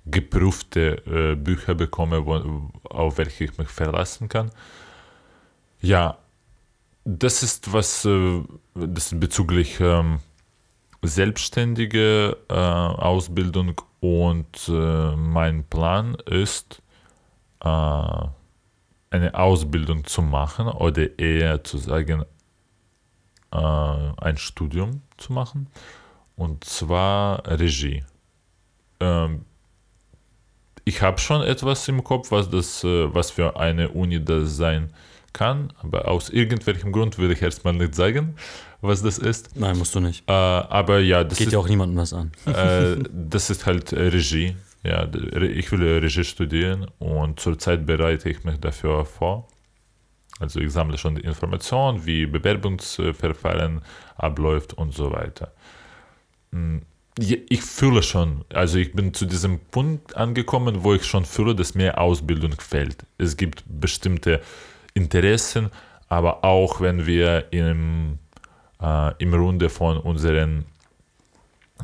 geprüfte äh, Bücher bekomme, wo, auf welche ich mich verlassen kann. Ja, das ist was, äh, das bezüglich ähm, selbstständige äh, Ausbildung und äh, mein Plan ist, äh, eine Ausbildung zu machen oder eher zu sagen, äh, ein Studium zu machen. Und zwar Regie. Ähm, ich habe schon etwas im Kopf, was, das, äh, was für eine Uni das sein kann, aber aus irgendwelchem Grund will ich erstmal nicht sagen was das ist. Nein, musst du nicht. Äh, aber ja, das geht ist, ja auch niemandem was an. <laughs> äh, das ist halt Regie. Ja, ich will Regie studieren und zurzeit bereite ich mich dafür vor. Also ich sammle schon die Informationen, wie Bewerbungsverfahren abläuft und so weiter. Hm, ich fühle schon, also ich bin zu diesem Punkt angekommen, wo ich schon fühle, dass mehr Ausbildung fällt. Es gibt bestimmte Interessen, aber auch wenn wir im äh, im Runde von unseren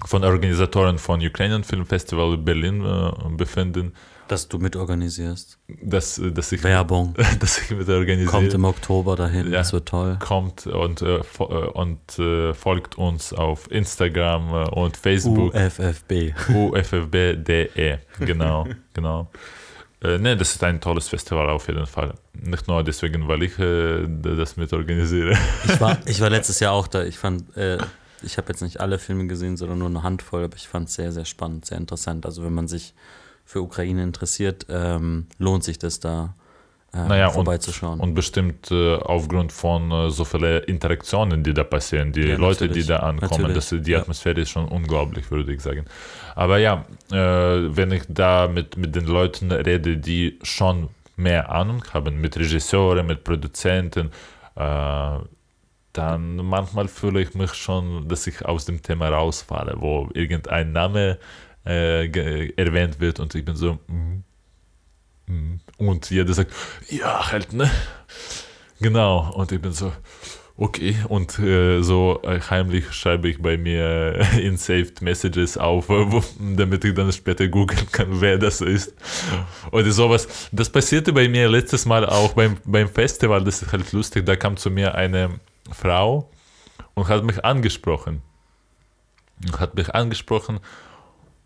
von Organisatoren von Ukrainian Film Festival Berlin äh, befinden. Dass du mitorganisierst. Dass, dass ich, Werbung. <laughs> Dass ich mitorganisiere. Kommt im Oktober dahin, ja, das wird toll. Kommt und, äh, und äh, folgt uns auf Instagram äh, und Facebook. UFFB. UFFB.de, <laughs> genau, <laughs> genau. Äh, ne, das ist ein tolles Festival auf jeden Fall. Nicht nur deswegen, weil ich äh, das mit organisiere. Ich war, ich war letztes Jahr auch da. Ich fand, äh, ich habe jetzt nicht alle Filme gesehen, sondern nur eine Handvoll, aber ich fand es sehr, sehr spannend, sehr interessant. Also wenn man sich für Ukraine interessiert, ähm, lohnt sich das da äh, naja, vorbeizuschauen. Und, und bestimmt äh, aufgrund von äh, so vielen Interaktionen, die da passieren, die ja, Leute, die da ankommen, das, die Atmosphäre ja. ist schon unglaublich, würde ich sagen. Aber ja, äh, wenn ich da mit, mit den Leuten rede, die schon mehr Ahnung haben, mit Regisseuren, mit Produzenten, äh, dann manchmal fühle ich mich schon, dass ich aus dem Thema rausfalle, wo irgendein Name äh, erwähnt wird und ich bin so, mm, und jeder sagt, ja, halt, ne? Genau. Und ich bin so, Okay, und äh, so äh, heimlich schreibe ich bei mir <laughs> in Saved Messages auf, wo, damit ich dann später googeln kann, wer das ist. Oder sowas. Das passierte bei mir letztes Mal auch beim, beim Festival, das ist halt lustig, da kam zu mir eine Frau und hat mich angesprochen. Hat mich angesprochen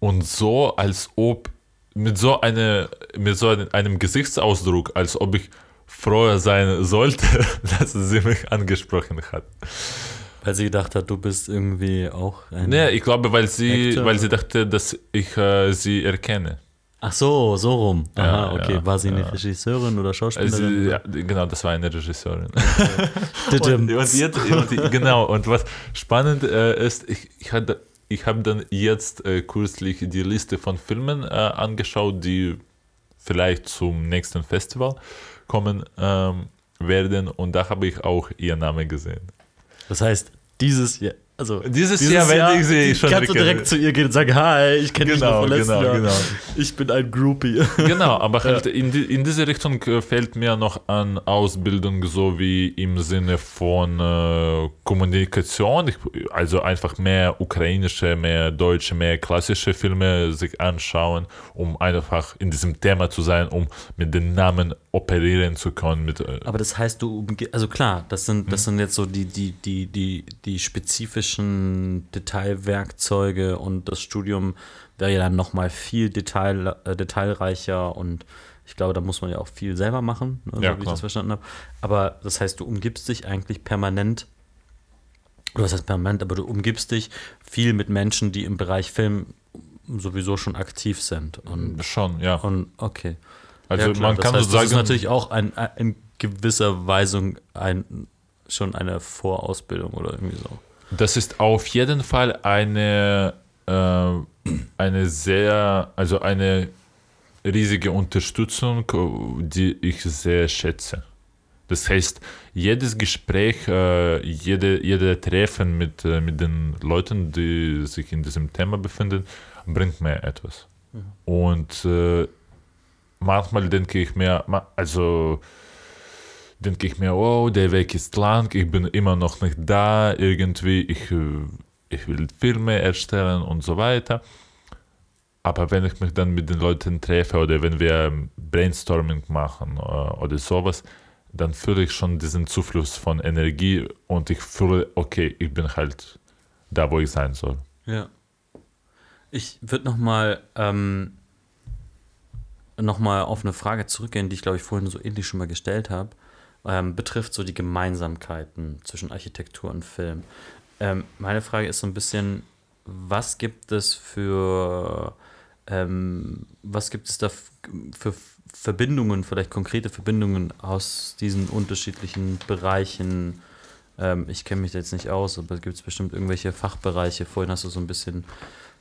und so, als ob, mit so, eine, mit so einem Gesichtsausdruck, als ob ich froher sein sollte, <laughs> dass sie mich angesprochen hat. Weil sie gedacht hat, du bist irgendwie auch ein. Nee, ich glaube, weil sie, Actor. weil sie dachte, dass ich äh, sie erkenne. Ach so, so rum. Aha, Ja, okay. ja, War sie eine ja. Regisseurin oder Also, Schauspielerin? ja, genau, das war eine Regisseurin. <laughs> Und, und jetzt, und, genau, und was spannend äh, ist, ich, ich, hatte- ich habe dann jetzt äh, kürzlich die Liste von Filmen äh, angeschaut, die vielleicht zum nächsten Festival kommen ähm, werden und da habe ich auch ihr Name gesehen. Das heißt, dieses Jahr. Also Dieses Jahr werde ich sie schon Kannst du direkt zu ihr gehen und sagen, hi, ich kenne dich noch Genau, von letztem genau, Jahr. genau. Ich bin ein Groupie. <laughs> Genau, aber halt in, die, in diese Richtung äh, fällt mir noch an Ausbildung so wie im Sinne von äh, Kommunikation, ich, also einfach mehr ukrainische, mehr deutsche, mehr klassische Filme sich anschauen, um einfach in diesem Thema zu sein, um mit den Namen operieren zu können. Mit, äh, Aber das heißt, du, also klar, das sind, das sind jetzt so die, die, die, die, die spezifischen Detailwerkzeuge und das Studium wäre ja dann nochmal viel Detail, äh, detailreicher und ich glaube, da muss man ja auch viel selber machen, ne, so Ja, wie ich klar. das verstanden habe. Aber das heißt, du umgibst dich eigentlich permanent, oder was heißt permanent, aber du umgibst dich viel mit Menschen, die im Bereich Film sowieso schon aktiv sind. Und, schon, ja. und okay. Also Ja, man das kann heißt, so Das ist natürlich auch ein, ein, in gewisser Weise ein, schon eine Vorausbildung oder irgendwie so. Das ist auf jeden Fall eine, äh, eine sehr, also eine riesige Unterstützung, die ich sehr schätze. Das heißt, jedes Gespräch, äh, jede, jede Treffen mit, äh, mit den Leuten, die sich in diesem Thema befinden, bringt mir etwas. Und äh, manchmal denke ich mir, also denke ich mir, oh, der Weg ist lang, ich bin immer noch nicht da, irgendwie, ich, äh, ich will Filme erstellen und so weiter. Aber wenn ich mich dann mit den Leuten treffe oder wenn wir Brainstorming machen äh, oder sowas, dann fühle ich schon diesen Zufluss von Energie und ich fühle, okay, ich bin halt da, wo ich sein soll. Ja. Ich würde nochmal ähm, noch auf eine Frage zurückgehen, die ich glaube ich vorhin so ähnlich schon mal gestellt habe. Ähm, betrifft so die Gemeinsamkeiten zwischen Architektur und Film. Ähm, meine Frage ist so ein bisschen, was gibt es für ähm, was gibt es da für Verbindungen, vielleicht konkrete Verbindungen aus diesen unterschiedlichen Bereichen? Ähm, ich kenne mich da jetzt nicht aus, aber gibt es bestimmt irgendwelche Fachbereiche? Vorhin hast du so ein bisschen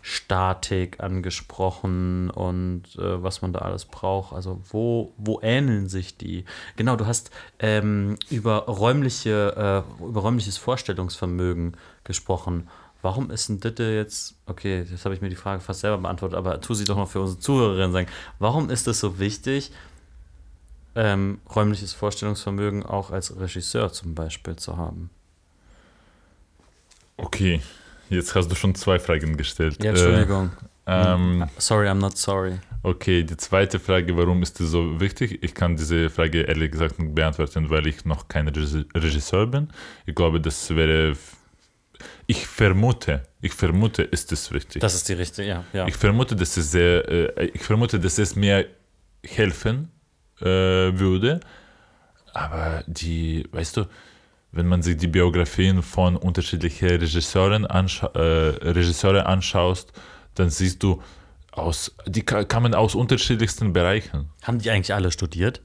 Statik angesprochen und äh, was man da alles braucht. Also wo, wo ähneln sich die? Genau, du hast ähm, über, räumliche, äh, über räumliches Vorstellungsvermögen gesprochen. Warum ist denn das jetzt, okay, jetzt habe ich mir die Frage fast selber beantwortet, aber tu sie doch noch für unsere Zuhörerinnen sagen. Warum ist es so wichtig, ähm, räumliches Vorstellungsvermögen auch als Regisseur zum Beispiel zu haben? Okay, jetzt hast du schon zwei Fragen gestellt. Ja, Entschuldigung. Äh, ähm, sorry, I'm not sorry. Okay, die zweite Frage, warum ist das so wichtig? Ich kann diese Frage ehrlich gesagt nicht beantworten, weil ich noch kein Regis- Regisseur bin. Ich glaube, das wäre. Ich vermute, ich vermute, ist es wichtig. Das ist die richtige, ja. ja. Ich vermute, dass es sehr, äh, ich vermute, dass es mir helfen äh, würde. Aber die, weißt du, wenn man sich die Biografien von unterschiedlichen Regisseuren anscha äh, Regisseure anschaust, dann siehst du, aus, die ka- kamen aus unterschiedlichsten Bereichen. Haben die eigentlich alle studiert?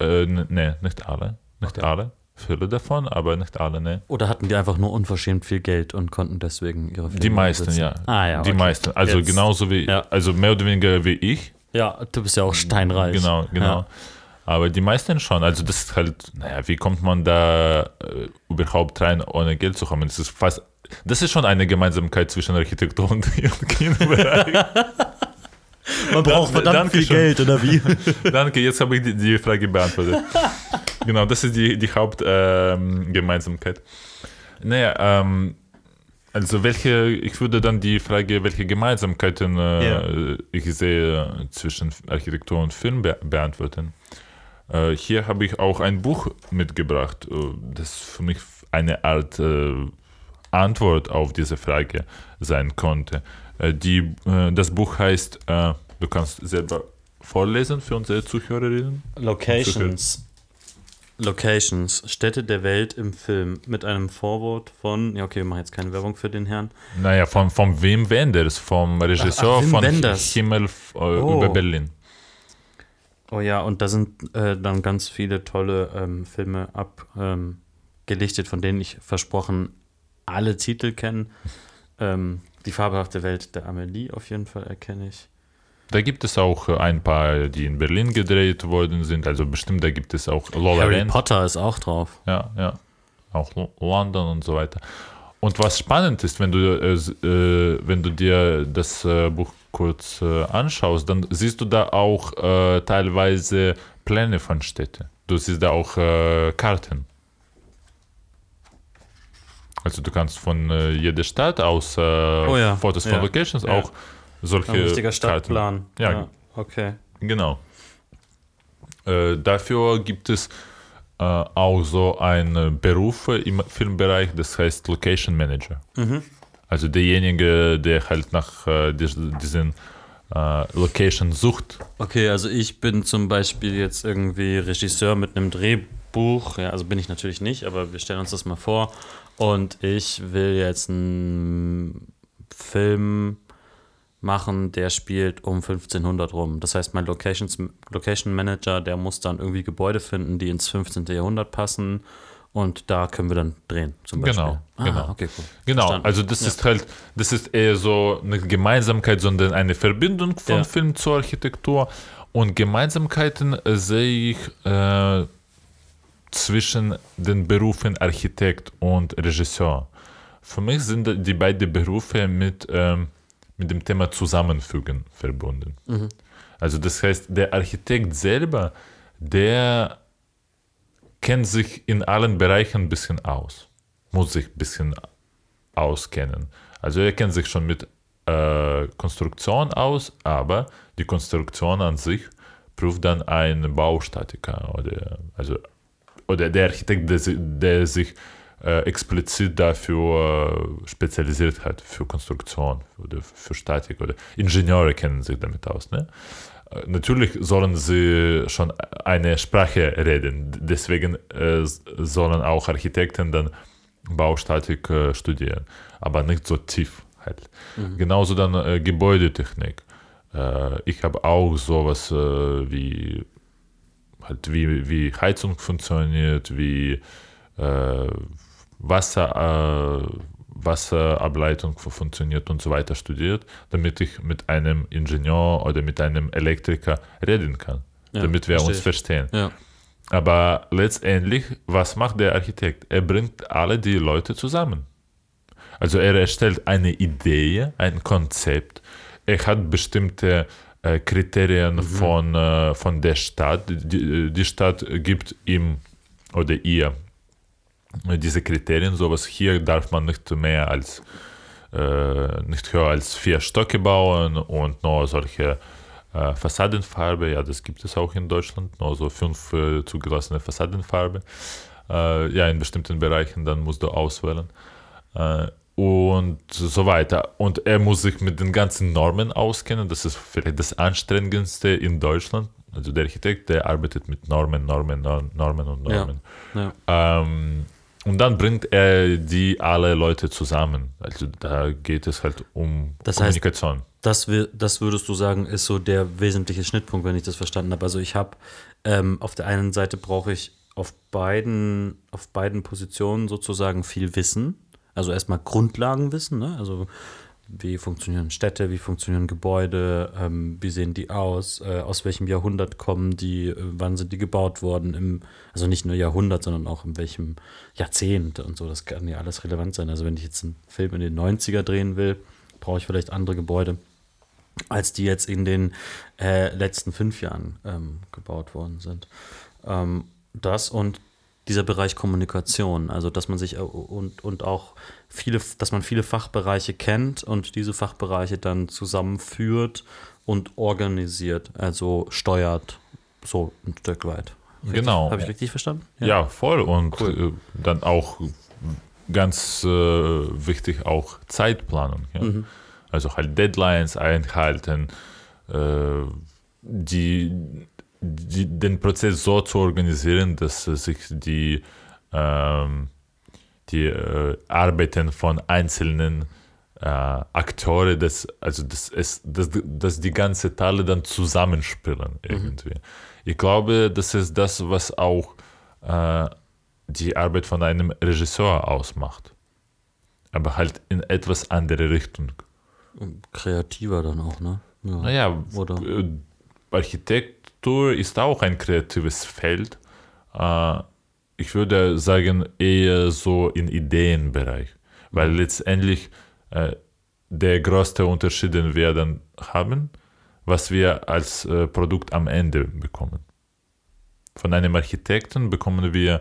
Äh, n- nee, nicht alle. Nicht Okay. alle. Viele davon, aber nicht alle, ne. Oder hatten die einfach nur unverschämt viel Geld und konnten deswegen ihre Filme Die meisten, ja. Ah ja, Die okay. meisten. Also Jetzt- genauso wie, Ja. also mehr oder weniger wie ich. Ja, du bist ja auch steinreich. Genau, genau. Ja. Aber die meisten schon. Also das ist halt, naja, wie kommt man da äh, überhaupt rein, ohne Geld zu kommen? Das ist fast, das ist schon eine Gemeinsamkeit zwischen Architektur und <laughs> Kinobereich. Man braucht verdammt danke viel schön. Geld, oder wie? <laughs> Danke, jetzt habe ich die, die Frage beantwortet. genau, das ist die, die Hauptgemeinsamkeit. Ähm, naja, ähm, also welche, ich würde dann die Frage, welche Gemeinsamkeiten äh, Ja. ich sehe zwischen Architektur und Film be beantworten. Äh, hier habe ich auch ein Buch mitgebracht, äh, das für mich eine Art äh, Antwort auf diese Frage sein konnte. Die, das Buch heißt, du kannst selber vorlesen für unsere Zuhörerinnen. Locations. Locations, Städte der Welt im Film mit einem Vorwort von, ja okay, wir machen jetzt keine Werbung für den Herrn. Naja, von, von Wim Wenders, vom Regisseur ach, Wim von Wenders. Himmel äh, Oh. über Berlin. Oh ja, und da sind äh, dann ganz viele tolle ähm, Filme abgelichtet, ähm, von denen ich versprochen alle Titel kenne. Ähm, die fabelhafte Welt der Amelie auf jeden Fall erkenne ich. Da gibt es auch äh, ein paar, die in Berlin gedreht worden sind. Also bestimmt, da gibt es auch Lola Harry Land. Potter ist auch drauf. Ja, ja. Auch Lo- London und so weiter. Und was spannend ist, wenn du, äh, äh, wenn du dir das äh, Buch kurz äh, anschaust, dann siehst du da auch äh, teilweise Pläne von Städten. Du siehst da auch äh, Karten. Also du kannst von äh, jeder Stadt aus äh, ja, Fotos von ja, Locations ja. auch solche Ein richtiger Karten. Stadtplan. Ja, okay. Genau. Äh, dafür gibt es auch so einen Beruf im Filmbereich, das heißt Location Manager. Also derjenige, der halt nach äh, diesen äh, Location sucht. Okay, also ich bin zum Beispiel jetzt irgendwie Regisseur mit einem Drehbuch. Ja, also bin ich natürlich nicht, aber wir stellen uns das mal vor. Und ich will jetzt einen Film machen, der spielt um 1500 rum. Das heißt, mein Locations, Location Manager, der muss dann irgendwie Gebäude finden, die ins 15. Jahrhundert passen. Und da können wir dann drehen, zum Beispiel. Genau, ah, genau. Okay, cool. Genau, Verstanden. also das Ja. ist halt, das ist eher so eine Gemeinsamkeit, sondern eine Verbindung von Ja. Film zur Architektur. Und Gemeinsamkeiten äh, sehe ich äh, zwischen den Berufen Architekt und Regisseur. Für mich sind die beiden Berufe mit, ähm, mit dem Thema Zusammenfügen verbunden. Also das heißt, der Architekt selber, der kennt sich in allen Bereichen ein bisschen aus, muss sich ein bisschen auskennen. Also er kennt sich schon mit äh, Konstruktion aus, aber die Konstruktion an sich prüft dann ein Baustatiker oder, also, oder der Architekt, der, der sich äh, explizit dafür äh, spezialisiert hat, für Konstruktion oder für Statik oder Ingenieure kennen sich damit aus. Ne? Natürlich sollen sie schon eine Sprache reden, deswegen äh, sollen auch Architekten dann Baustatik äh, studieren, aber nicht so tief halt. Genauso dann äh, Gebäudetechnik. Äh, ich habe auch sowas äh, wie halt wie, wie Heizung funktioniert, wie äh, Wasser, Wasserableitung fu- funktioniert und so weiter studiert, damit ich mit einem Ingenieur oder mit einem Elektriker reden kann, Ja, damit wir uns verstehe verstehen. Ja. Aber letztendlich, was macht der Architekt? Er bringt alle die Leute zusammen. Also er erstellt eine Idee, ein Konzept. Er hat bestimmte äh, Kriterien von, äh, von der Stadt. Die, die Stadt gibt ihm oder ihr diese Kriterien, sowas hier darf man nicht mehr als äh, nicht höher als vier Stöcke bauen und nur solche äh, Fassadenfarbe, ja, das gibt es auch in Deutschland, nur so fünf äh, zugelassene Fassadenfarbe. Äh, ja, in bestimmten Bereichen, dann musst du auswählen. Äh, und so weiter. Und er muss sich mit den ganzen Normen auskennen. Das ist vielleicht das Anstrengendste in Deutschland. Also der Architekt, der arbeitet mit Normen, Normen, Normen, Normen und Ja. Normen. Ja. Ähm, und dann bringt er die alle Leute zusammen. Also da geht es halt um Das heißt- Kommunikation. Das, wi- das würdest du sagen, ist so der wesentliche Schnittpunkt, wenn ich das verstanden habe. Also ich habe ähm, auf der einen Seite brauche ich auf beiden, auf beiden Positionen sozusagen viel Wissen. Also erstmal Grundlagenwissen, ne? Also wie funktionieren Städte, wie funktionieren Gebäude, ähm, wie sehen die aus, äh, aus welchem Jahrhundert kommen die, äh, wann sind die gebaut worden, im, also nicht nur Jahrhundert, sondern auch in welchem Jahrzehnt und so, das kann ja alles relevant sein. Also wenn ich jetzt einen Film in den 90er drehen will, brauche ich vielleicht andere Gebäude als die jetzt in den äh, letzten fünf Jahren ähm, gebaut worden sind. Ähm, Das und dieser Bereich Kommunikation, also dass man sich äh, und, und auch viele, dass man viele Fachbereiche kennt und diese Fachbereiche dann zusammenführt und organisiert, also steuert, so ein Stück weit. Genau. Habe ich richtig verstanden? Ja, voll. Und Cool. äh, dann auch ganz äh, wichtig auch Zeitplanung. Ja? Mhm. Also halt Deadlines einhalten, äh, die, die, den Prozess so zu organisieren, dass sich die, ähm, die äh, Arbeiten von einzelnen äh, Akteure, das, also das ist, dass, dass die ganze Teile dann zusammenspielen irgendwie. Ich glaube, das ist das, was auch äh, die Arbeit von einem Regisseur ausmacht. Aber halt in etwas andere Richtung. Kreativer dann auch, ne? Ja. Naja, Oder? äh, Architektur ist auch ein kreatives Feld. Äh, ich würde sagen, eher so im Ideenbereich. Weil letztendlich äh, der größte Unterschied, den wir dann haben, was wir als äh, Produkt am Ende bekommen. Von einem Architekten bekommen wir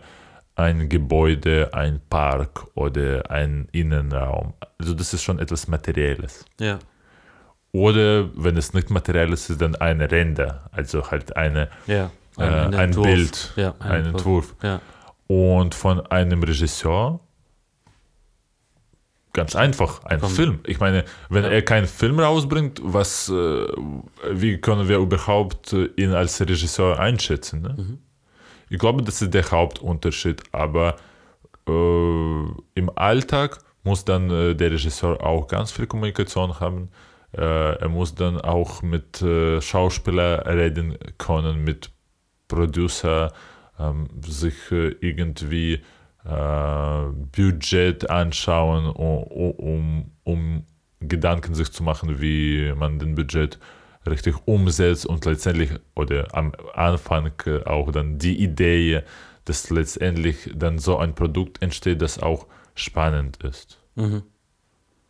ein Gebäude, ein Park oder ein Innenraum. Also das ist schon etwas Materielles. Ja. Oder wenn es nicht materiell ist, ist dann ein Render, also halt eine, Ja. äh, ein, Entwurf. Bild, Ja, ein Entwurf. Ja. Und von einem Regisseur ganz einfach, ein Komm. Film. Ich meine, wenn Ja. er keinen Film rausbringt, was, äh, wie können wir überhaupt äh, ihn als Regisseur einschätzen? Ne? Mhm. Ich glaube, das ist der Hauptunterschied, aber äh, im Alltag muss dann äh, der Regisseur auch ganz viel Kommunikation haben. Äh, er muss dann auch mit äh, Schauspieler reden können, mit Producer, ähm, sich äh, irgendwie äh, Budget anschauen, um, um, Gedanken sich zu machen, wie man den Budget richtig umsetzt und letztendlich oder am Anfang auch dann die Idee, dass letztendlich dann so ein Produkt entsteht, das auch spannend ist Mhm.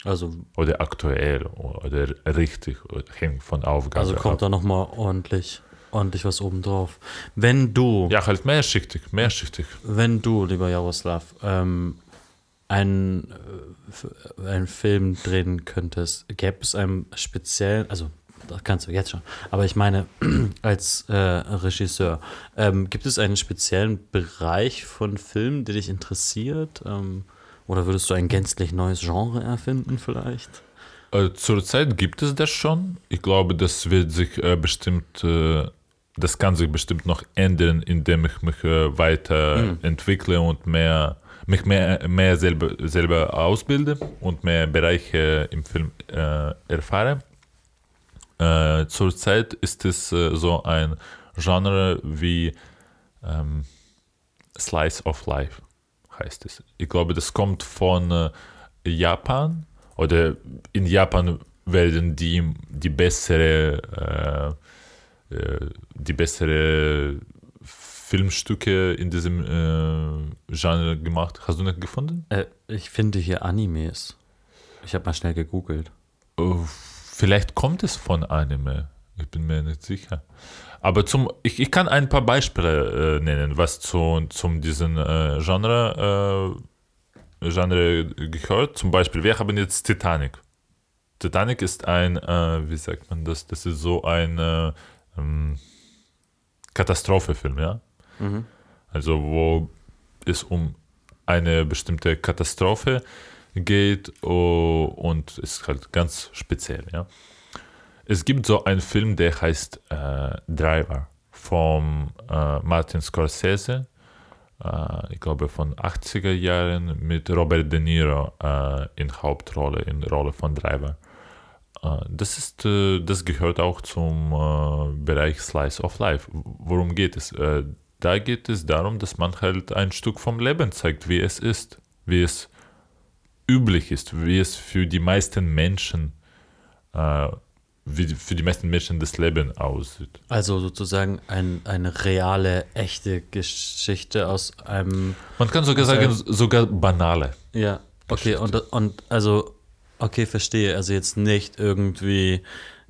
Also, oder aktuell oder richtig hängt von Aufgabe also kommt ab. da nochmal ordentlich, ordentlich was oben drauf. Wenn du, Ja, halt mehrschichtig, mehrschichtig. wenn du, lieber Jaroslav, ähm, einen, äh, einen Film drehen könntest, gäbe es einen speziellen, also das kannst du jetzt schon, aber ich meine, <clears throat> als äh, Regisseur, ähm, gibt es einen speziellen Bereich von Filmen, der dich interessiert? Ähm, oder würdest du ein gänzlich neues Genre erfinden vielleicht? Äh, Zurzeit gibt es das schon. Ich glaube, das wird sich äh, bestimmt, äh, das kann sich bestimmt noch ändern, indem ich mich äh, weiterentwickle und mehr, mich mehr, mehr selber, selber ausbilde und mehr Bereiche im Film äh, erfahre. Äh, zurzeit ist es äh, so ein Genre wie ähm, Slice of Life heißt es. Ich glaube, das kommt von äh, Japan oder in Japan werden die die bessere äh, äh, die bessere Filmstücke in diesem äh, Genre gemacht. Hast du nicht gefunden? Äh, ich finde hier Animes. Ich habe mal schnell gegoogelt. Äh, Vielleicht kommt es von Anime. Ich bin mir nicht sicher. Aber zum, ich, ich kann ein paar Beispiele äh, nennen, was zu, zum diesen äh, Genre, äh, Genre gehört. Zum Beispiel, wir haben jetzt Titanic. Titanic ist ein, äh, wie sagt man das? Das ist so ein äh, ähm, Katastrophefilm, ja? Mhm. Also wo es um eine bestimmte Katastrophe geht oh, und ist halt ganz speziell, ja. Es gibt so einen Film, der heißt äh, Driver vom äh, Martin Scorsese, äh, ich glaube von 80er Jahren mit Robert De Niro äh, in Hauptrolle, in Rolle von Driver. Äh, das ist, äh, das gehört auch zum Bereich Slice of Life. Worum geht es? Da geht es darum, dass man halt ein Stück vom Leben zeigt, wie es ist, wie es üblich ist, wie es für die meisten Menschen, äh, wie für die meisten Menschen das Leben aussieht. Also sozusagen ein, eine reale, echte Geschichte aus einem. Man kann sogar sagen, sogar banale. Ja, okay, Geschichte. und, und also, okay, verstehe. Also jetzt nicht irgendwie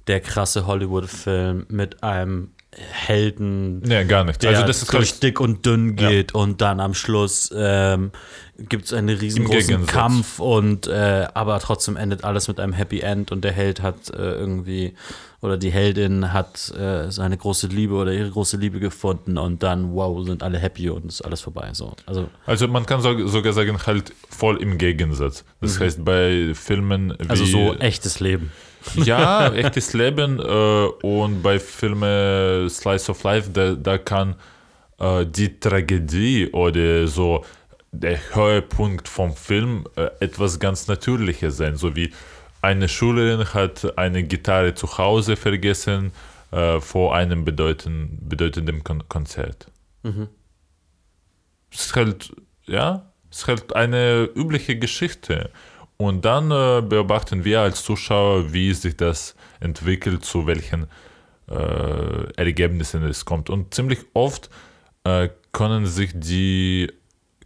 der krasse Hollywood-Film mit einem Helden, Nee, gar nicht. der also das ist durch dick und dünn Ja. geht und dann am Schluss ähm, gibt es einen riesengroßen. Kampf und äh, aber trotzdem endet alles mit einem Happy End und der Held hat äh, irgendwie oder die Heldin hat äh, seine große Liebe oder ihre große Liebe gefunden und dann wow sind alle happy und ist alles vorbei so also also man kann so, sogar sagen, halt voll im Gegensatz. Das heißt, bei Filmen wie... Mhm. also so echtes Leben Ja, <laughs> echtes Leben äh, und bei Filmen Slice of Life, da, da kann äh, die Tragödie oder so der Höhepunkt vom Film äh, etwas ganz Natürliches sein, so wie eine Schülerin hat eine Gitarre zu Hause vergessen äh, vor einem bedeuten, bedeutenden Kon Konzert. Es ist halt, ja, es ist halt eine übliche Geschichte. Und dann äh, beobachten wir als Zuschauer, wie sich das entwickelt, zu welchen äh, Ergebnissen es kommt. Und ziemlich oft äh, können sich die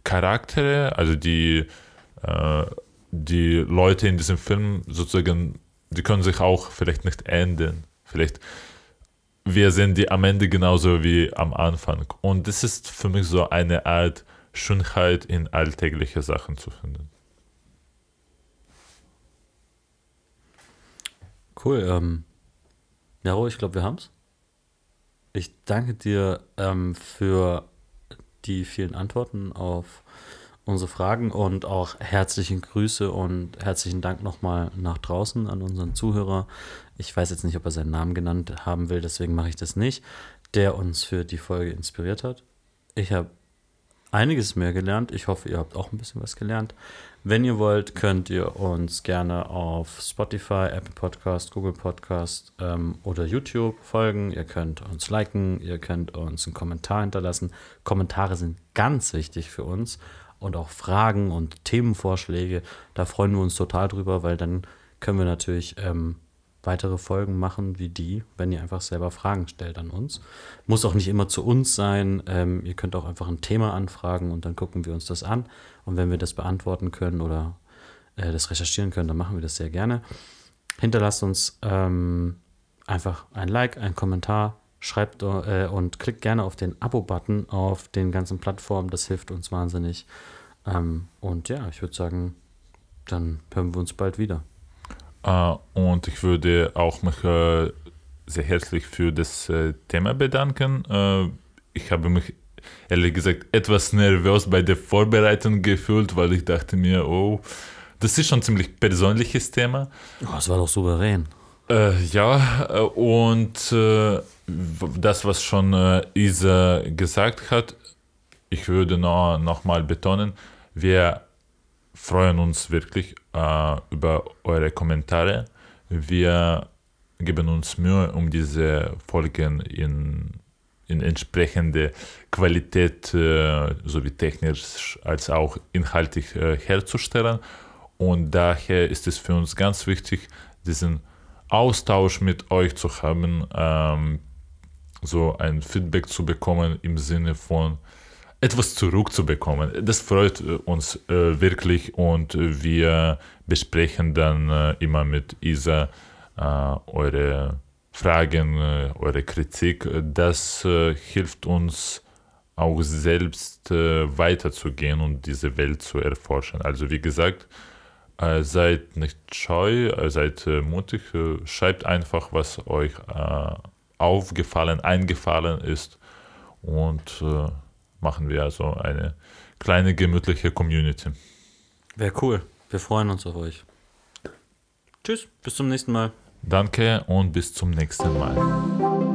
Charaktere, also die, äh, die Leute in diesem Film sozusagen, die können sich auch vielleicht nicht ändern. Vielleicht wir sehen die am Ende genauso wie am Anfang. Und das ist für mich so eine Art Schönheit in alltägliche Sachen zu finden. Cool. Ähm, Jaro, ich glaube, wir haben's. Ich danke dir ähm, für die vielen Antworten auf unsere Fragen und auch herzlichen Grüße und herzlichen Dank nochmal nach draußen an unseren Zuhörer. Ich weiß jetzt nicht, ob er seinen Namen genannt haben will, deswegen mache ich das nicht, der uns für die Folge inspiriert hat. Ich habe einiges mehr gelernt. Ich hoffe, ihr habt auch ein bisschen was gelernt. Wenn ihr wollt, könnt ihr uns gerne auf Spotify, Apple Podcast, Google Podcast ähm, oder YouTube folgen. Ihr könnt uns liken, ihr könnt uns einen Kommentar hinterlassen. Kommentare sind ganz wichtig für uns und auch Fragen und Themenvorschläge. Da freuen wir uns total drüber, weil dann können wir natürlich ähm, weitere Folgen machen wie die, wenn ihr einfach selber Fragen stellt an uns. Muss auch nicht immer zu uns sein. Ähm, ihr könnt auch einfach ein Thema anfragen und dann gucken wir uns das an. Und wenn wir das beantworten können oder äh, das recherchieren können, dann machen wir das sehr gerne. Hinterlasst uns ähm, einfach ein Like, ein Kommentar, schreibt äh, und klickt gerne auf den Abo-Button auf den ganzen Plattformen. Das hilft uns wahnsinnig. Ähm, und ja, ich würde sagen, dann hören wir uns bald wieder. Äh, und ich würde auch mich äh, sehr herzlich für das äh, Thema bedanken. Ich habe mich ehrlich gesagt etwas nervös bei der Vorbereitung gefühlt, weil ich dachte mir, oh, das ist schon ein ziemlich persönliches Thema. Oh, das war doch souverän. Äh, ja, und äh, das, was schon äh, Isa gesagt hat, ich würde noch, noch mal betonen, wir freuen uns wirklich äh, über eure Kommentare. Wir geben uns Mühe, um diese Folgen in, in entsprechende Qualität äh, sowie technisch als auch inhaltlich äh, herzustellen. Und daher ist es für uns ganz wichtig, diesen Austausch mit euch zu haben, ähm, so ein Feedback zu bekommen im Sinne von etwas zurückzubekommen. Das freut äh, uns äh, wirklich und äh, wir besprechen dann äh, immer mit Isa äh, eure Fragen, äh, eure Kritik. Das hilft uns auch selbst weiterzugehen und diese Welt zu erforschen. Also wie gesagt, seid nicht scheu, seid mutig, schreibt einfach, was euch aufgefallen, eingefallen ist und machen wir also eine kleine gemütliche Community. Wäre cool. Wir freuen uns auf euch. Tschüss, bis zum nächsten Mal. Danke und bis zum nächsten Mal.